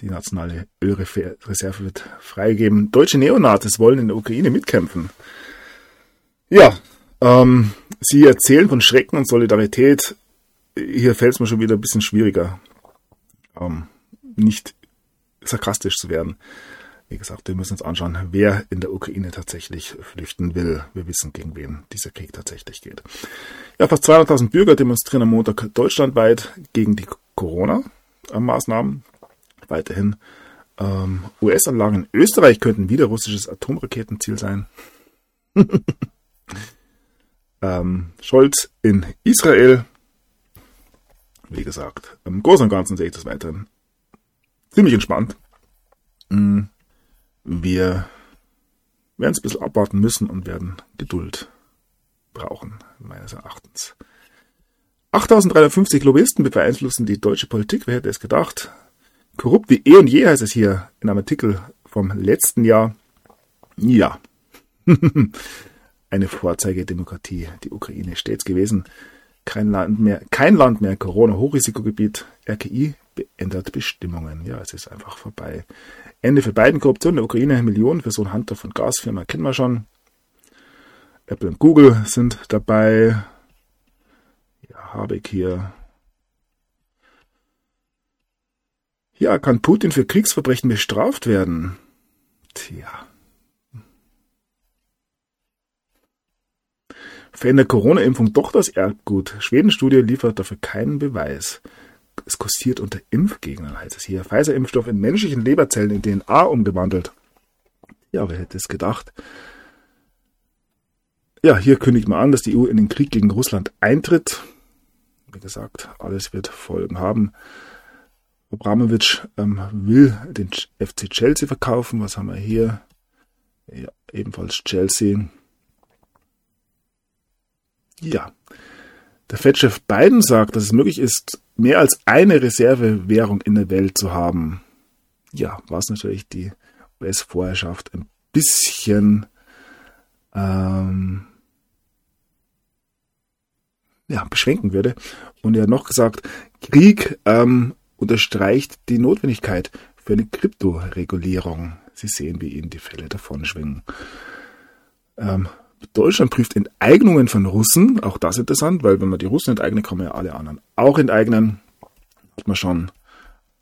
[SPEAKER 1] die nationale Ölreserve wird freigegeben. Deutsche Neonazis wollen in der Ukraine mitkämpfen. Ja, ähm, sie erzählen von Schrecken und Solidarität. Hier fällt es mir schon wieder ein bisschen schwieriger, ähm, nicht sarkastisch zu werden. Wie gesagt, wir müssen uns anschauen, wer in der Ukraine tatsächlich flüchten will. Wir wissen, gegen wen dieser Krieg tatsächlich geht. Ja, fast 200.000 Bürger demonstrieren am Montag deutschlandweit gegen die Corona-Maßnahmen. Weiterhin ähm, US-Anlagen in Österreich könnten wieder russisches Atomraketenziel sein. ähm, Scholz in Israel. Wie gesagt, im Großen und Ganzen sehe ich das weiterhin ziemlich entspannt. Mhm. Wir werden es ein bisschen abwarten müssen und werden Geduld brauchen, meines Erachtens. 8350 Lobbyisten beeinflussen die deutsche Politik. Wer hätte es gedacht? Korrupt wie eh und je heißt es hier in einem Artikel vom letzten Jahr. Ja. Eine Vorzeigedemokratie, die Ukraine stets gewesen. Kein Land mehr, kein Land mehr Corona-Hochrisikogebiet. RKI beändert Bestimmungen. Ja, es ist einfach vorbei. Ende für beiden Korruption der Ukraine, Millionen für so ein Hunter von Gasfirma kennen wir schon. Apple und Google sind dabei. Ja, habe ich hier. Ja, kann Putin für Kriegsverbrechen bestraft werden? Tja. Verändert Corona-Impfung doch das Erbgut? Schweden-Studie liefert dafür keinen Beweis es kursiert unter Impfgegnern, heißt es hier. Pfizer-Impfstoff in menschlichen Leberzellen in DNA umgewandelt. Ja, wer hätte es gedacht? Ja, hier kündigt man an, dass die EU in den Krieg gegen Russland eintritt. Wie gesagt, alles wird Folgen haben. Abramovic ähm, will den FC Chelsea verkaufen. Was haben wir hier? Ja, ebenfalls Chelsea. Ja. Der Fettchef Biden sagt, dass es möglich ist, mehr als eine Reservewährung in der Welt zu haben, ja, was natürlich die US-Vorherrschaft ein bisschen ähm, ja, beschränken würde. Und er hat noch gesagt, Krieg ähm, unterstreicht die Notwendigkeit für eine Kryptoregulierung. Sie sehen, wie ihnen die Fälle davon schwingen. Ähm, Deutschland prüft Enteignungen von Russen. Auch das interessant, weil wenn man die Russen enteignet, kann man ja alle anderen auch enteignen. Hat man schon.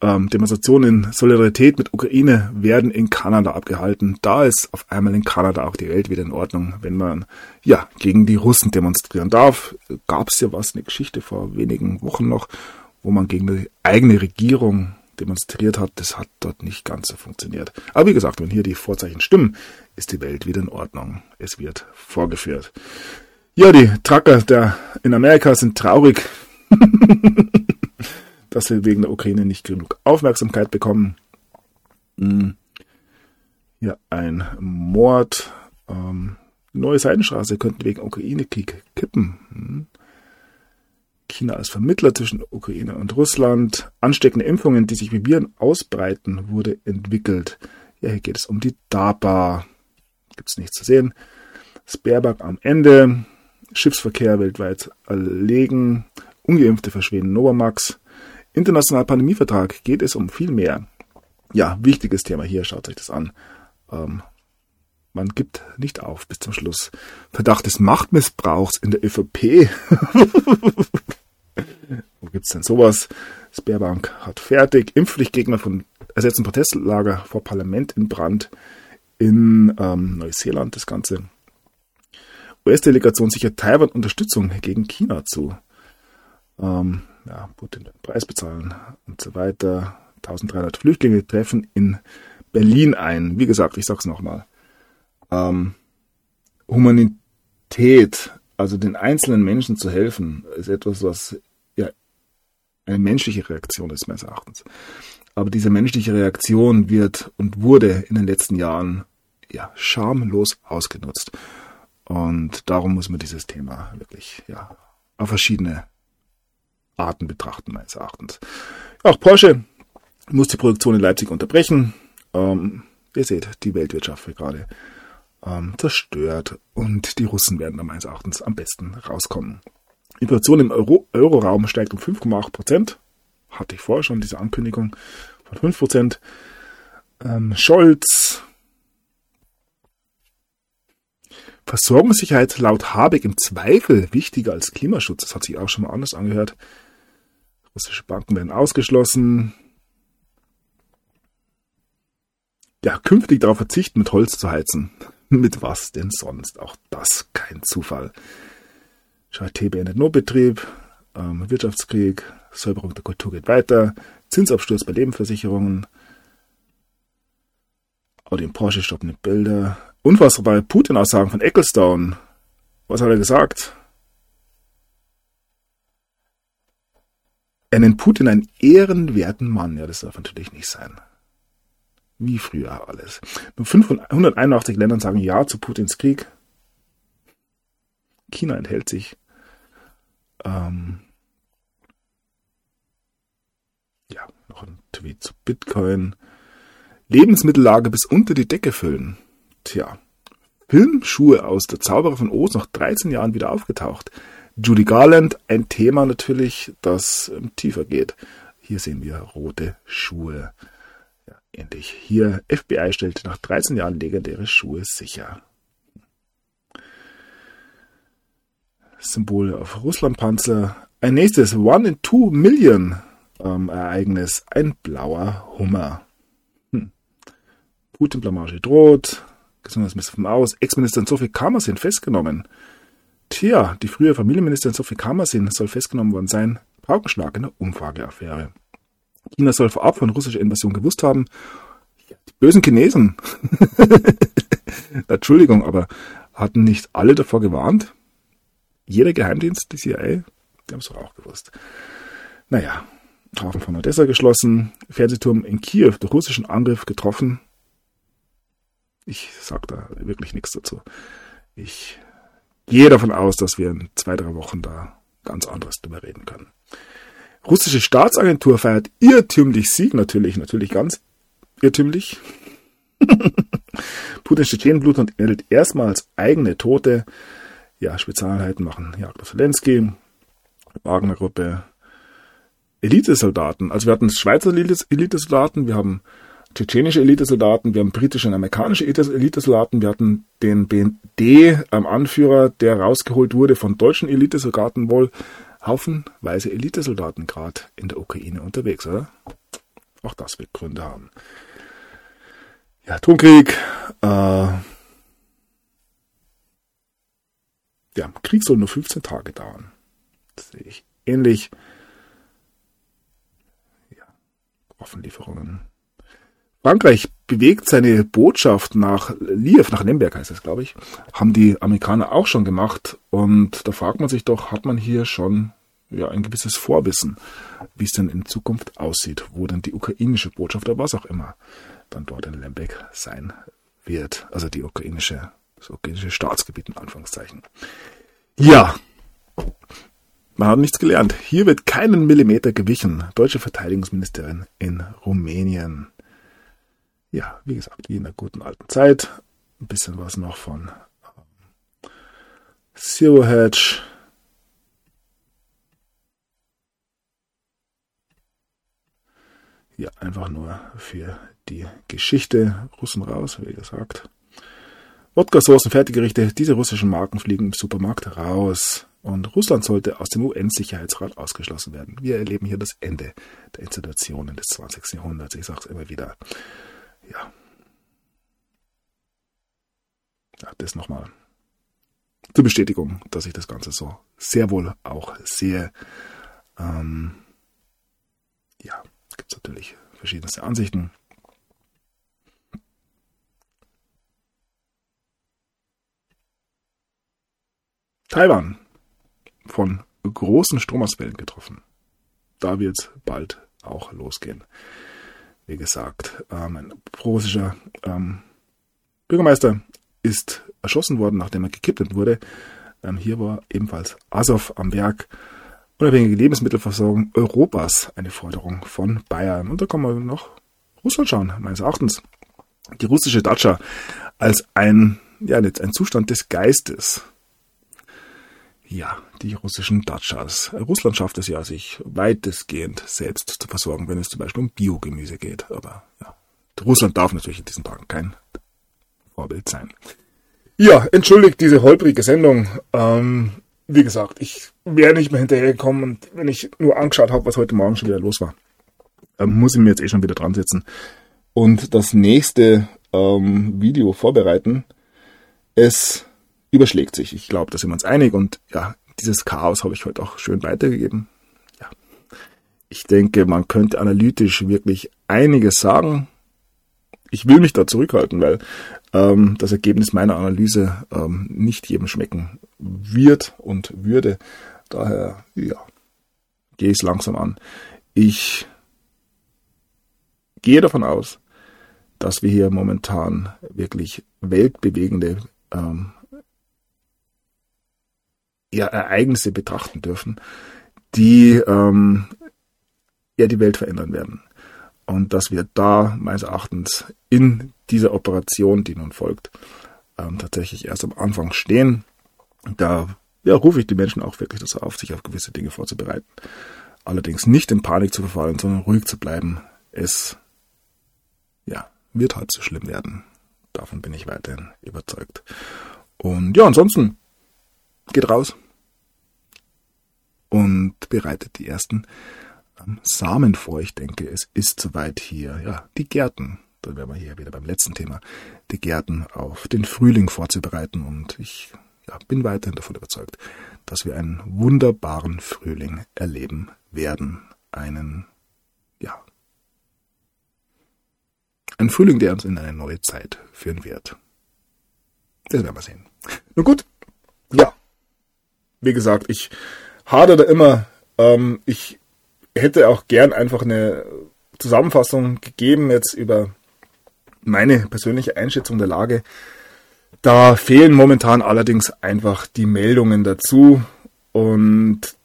[SPEAKER 1] Ähm, Demonstrationen in Solidarität mit Ukraine werden in Kanada abgehalten. Da ist auf einmal in Kanada auch die Welt wieder in Ordnung, wenn man ja gegen die Russen demonstrieren darf. Gab es ja was, eine Geschichte vor wenigen Wochen noch, wo man gegen die eigene Regierung demonstriert hat. Das hat dort nicht ganz so funktioniert. Aber wie gesagt, wenn hier die Vorzeichen stimmen, ist die Welt wieder in Ordnung. Es wird vorgeführt. Ja, die Trucker der in Amerika sind traurig, dass sie wegen der Ukraine nicht genug Aufmerksamkeit bekommen. Hm. Ja, ein Mord. Ähm, neue Seidenstraße könnte wegen Ukraine-Krieg kippen. Hm. China als Vermittler zwischen Ukraine und Russland. Ansteckende Impfungen, die sich wie Viren ausbreiten, wurde entwickelt. Ja, hier geht es um die DARPA. Gibt es nichts zu sehen. Spareback am Ende. Schiffsverkehr weltweit erlegen. Ungeimpfte verschwinden. Novamax. Internationaler Pandemievertrag geht es um viel mehr. Ja, wichtiges Thema hier. Schaut euch das an. Ähm, man gibt nicht auf bis zum Schluss. Verdacht des Machtmissbrauchs in der ÖVP. Wo gibt's denn sowas? Sperrbank hat fertig. Impfpflichtgegner von ersetzen Protestlager vor Parlament in Brand in ähm, Neuseeland. Das Ganze. US-Delegation sichert Taiwan Unterstützung gegen China zu. Ähm, ja, Putin den Preis bezahlen und so weiter. 1300 Flüchtlinge treffen in Berlin ein. Wie gesagt, ich sag's nochmal. Ähm, Humanität, also den einzelnen Menschen zu helfen, ist etwas, was ja eine menschliche Reaktion ist, meines Erachtens. Aber diese menschliche Reaktion wird und wurde in den letzten Jahren ja schamlos ausgenutzt. Und darum muss man dieses Thema wirklich ja auf verschiedene Arten betrachten, meines Erachtens. Auch Porsche muss die Produktion in Leipzig unterbrechen. Ähm, ihr seht, die Weltwirtschaft wird gerade ähm, zerstört und die Russen werden da meines Erachtens am besten rauskommen. Inflation im Euro Euroraum steigt um 5,8 Prozent. Hatte ich vorher schon diese Ankündigung von 5 Prozent. Ähm, Scholz. Versorgungssicherheit laut Habeck im Zweifel wichtiger als Klimaschutz. Das hat sich auch schon mal anders angehört. Russische Banken werden ausgeschlossen. Ja, künftig darauf verzichten, mit Holz zu heizen. Mit was denn sonst? Auch das kein Zufall. Charité beendet Notbetrieb, ähm, Wirtschaftskrieg, Säuberung der Kultur geht weiter, Zinsabsturz bei Lebensversicherungen, Audi und Porsche stoppen die Bilder, unfassbare Putin-Aussagen von Ecclestone. Was hat er gesagt? Er nennt Putin einen ehrenwerten Mann. Ja, das darf natürlich nicht sein. Wie früher alles. Nur 581 Länder sagen Ja zu Putins Krieg. China enthält sich. Ähm ja, noch ein Tweet zu Bitcoin. Lebensmittellage bis unter die Decke füllen. Tja, Filmschuhe aus Der Zauberer von Oz nach 13 Jahren wieder aufgetaucht. Judy Garland, ein Thema natürlich, das ähm, tiefer geht. Hier sehen wir rote Schuhe. Ja, ähnlich. Hier, FBI stellt nach 13 Jahren legendäre Schuhe sicher. Symbole auf Russlandpanzer. Ein nächstes One in Two Million ähm, Ereignis. Ein blauer Hummer. Hm. Putin-Blamage droht. Gesundheitsminister vom Aus. Ex-Ministerin Sophie Kammer sind festgenommen. Tja, die frühere Familienministerin Sophie Kammersin soll festgenommen worden sein. Paukenschlag in der Umfrageaffäre. China soll vorab von russischer Invasion gewusst haben. Die bösen Chinesen. Entschuldigung, aber hatten nicht alle davor gewarnt? Jeder Geheimdienst, die CIA, die haben es doch auch gewusst. Naja, Hafen von Odessa geschlossen, Fernsehturm in Kiew durch russischen Angriff getroffen. Ich sag da wirklich nichts dazu. Ich gehe davon aus, dass wir in zwei, drei Wochen da ganz anderes drüber reden können. Russische Staatsagentur feiert irrtümlich Sieg, natürlich, natürlich ganz irrtümlich. Putins Tschetschenenblut meldet erstmals eigene Tote. Ja, Spezialeinheiten machen Jagd auf Zelensky, Wagner-Gruppe, Elitesoldaten. Also wir hatten Schweizer Elitesoldaten, wir haben tschetschenische Elitesoldaten, wir haben britische und amerikanische Elitesoldaten, wir hatten den BND-Anführer, ähm, der rausgeholt wurde von deutschen Elitesoldaten wohl. Haufenweise Elitesoldaten gerade in der Ukraine unterwegs, oder? Auch das wird Gründe haben. Ja, Atomkrieg. Äh, ja, Krieg soll nur 15 Tage dauern. Das sehe ich ähnlich. Ja, Waffenlieferungen Frankreich bewegt seine Botschaft nach Liev, nach Lemberg heißt es, glaube ich, haben die Amerikaner auch schon gemacht. Und da fragt man sich doch, hat man hier schon ja, ein gewisses Vorwissen, wie es denn in Zukunft aussieht, wo denn die ukrainische Botschaft oder was auch immer dann dort in Lemberg sein wird. Also die ukrainische, das ukrainische Staatsgebiet in Anführungszeichen. Ja, man hat nichts gelernt. Hier wird keinen Millimeter gewichen. Deutsche Verteidigungsministerin in Rumänien ja, wie gesagt, wie in der guten alten Zeit. Ein bisschen was noch von ähm, Zero Hedge. Ja, einfach nur für die Geschichte. Russen raus, wie gesagt. Wodka-Soßen, Fertiggerichte, diese russischen Marken fliegen im Supermarkt raus. Und Russland sollte aus dem UN-Sicherheitsrat ausgeschlossen werden. Wir erleben hier das Ende der Institutionen des 20. Jahrhunderts. Ich sage es immer wieder. Ja. ja das nochmal zur Bestätigung, dass ich das Ganze so sehr wohl auch sehe. Ähm, ja, gibt es natürlich verschiedenste Ansichten. Taiwan von großen Stromausfällen getroffen. Da wird es bald auch losgehen. Wie gesagt, ähm, ein russischer ähm, Bürgermeister ist erschossen worden, nachdem er gekidnappt wurde. Ähm, hier war ebenfalls Azov am Werk. Unabhängige Lebensmittelversorgung Europas eine Forderung von Bayern. Und da kann man noch Russland schauen, meines Erachtens. Die russische Datscha als ein, ja, ein Zustand des Geistes. Ja, die russischen Datschas. Russland schafft es ja, sich weitestgehend selbst zu versorgen, wenn es zum Beispiel um Biogemüse geht. Aber ja, Russland darf natürlich in diesen Tagen kein Vorbild sein. Ja, entschuldigt diese holprige Sendung. Ähm, wie gesagt, ich wäre nicht mehr hinterhergekommen und wenn ich nur angeschaut habe, was heute Morgen schon wieder los war, ähm, muss ich mir jetzt eh schon wieder dran setzen und das nächste ähm, Video vorbereiten. Es überschlägt sich. Ich glaube, da sind wir uns einig und ja, dieses Chaos habe ich heute auch schön weitergegeben. Ja. Ich denke, man könnte analytisch wirklich einiges sagen. Ich will mich da zurückhalten, weil ähm, das Ergebnis meiner Analyse ähm, nicht jedem schmecken wird und würde. Daher, ja, gehe ich es langsam an. Ich gehe davon aus, dass wir hier momentan wirklich weltbewegende ähm, ja, Ereignisse betrachten dürfen, die ähm, ja die Welt verändern werden. Und dass wir da meines Erachtens in dieser Operation, die nun folgt, ähm, tatsächlich erst am Anfang stehen. Da ja, rufe ich die Menschen auch wirklich dazu auf, sich auf gewisse Dinge vorzubereiten. Allerdings nicht in Panik zu verfallen, sondern ruhig zu bleiben. Es ja, wird halt so schlimm werden. Davon bin ich weiterhin überzeugt. Und ja, ansonsten geht raus und bereitet die ersten ähm, Samen vor. Ich denke, es ist soweit hier. Ja, die Gärten. Da wären wir hier wieder beim letzten Thema. Die Gärten auf den Frühling vorzubereiten. Und ich ja, bin weiterhin davon überzeugt, dass wir einen wunderbaren Frühling erleben werden. Einen, ja, ein Frühling, der uns in eine neue Zeit führen wird. Das werden wir sehen. Nun gut, ja. Wie gesagt, ich hadere immer. Ähm, ich hätte auch gern einfach eine Zusammenfassung gegeben jetzt über meine persönliche Einschätzung der Lage. Da fehlen momentan allerdings einfach die Meldungen dazu und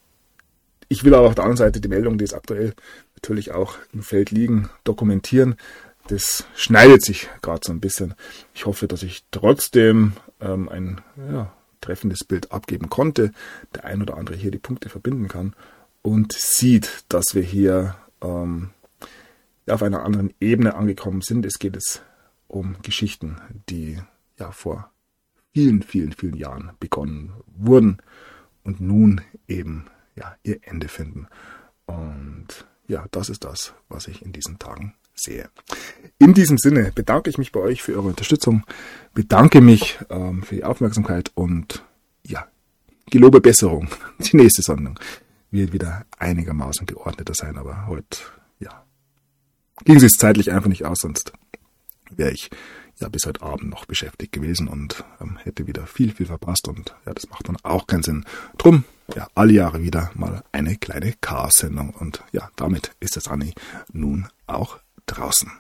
[SPEAKER 1] ich will aber auf der anderen Seite die Meldungen, die es aktuell natürlich auch im Feld liegen, dokumentieren. Das schneidet sich gerade so ein bisschen. Ich hoffe, dass ich trotzdem ähm, ein ja, treffendes Bild abgeben konnte. Der ein oder andere hier die Punkte verbinden kann und sieht, dass wir hier ähm, auf einer anderen Ebene angekommen sind. Es geht es um Geschichten, die ja vor vielen, vielen, vielen Jahren begonnen wurden und nun eben ja ihr Ende finden. Und ja, das ist das, was ich in diesen Tagen sehe. In diesem Sinne bedanke ich mich bei euch für eure Unterstützung, bedanke mich ähm, für die Aufmerksamkeit und ja, gelobe Besserung. Die nächste Sendung wird wieder einigermaßen geordneter sein, aber heute, ja, ging es zeitlich einfach nicht aus, sonst wäre ich ja bis heute Abend noch beschäftigt gewesen und ähm, hätte wieder viel, viel verpasst und ja, das macht dann auch keinen Sinn. Drum, ja, alle Jahre wieder mal eine kleine Chaos-Sendung und ja, damit ist das Anni nun auch draußen.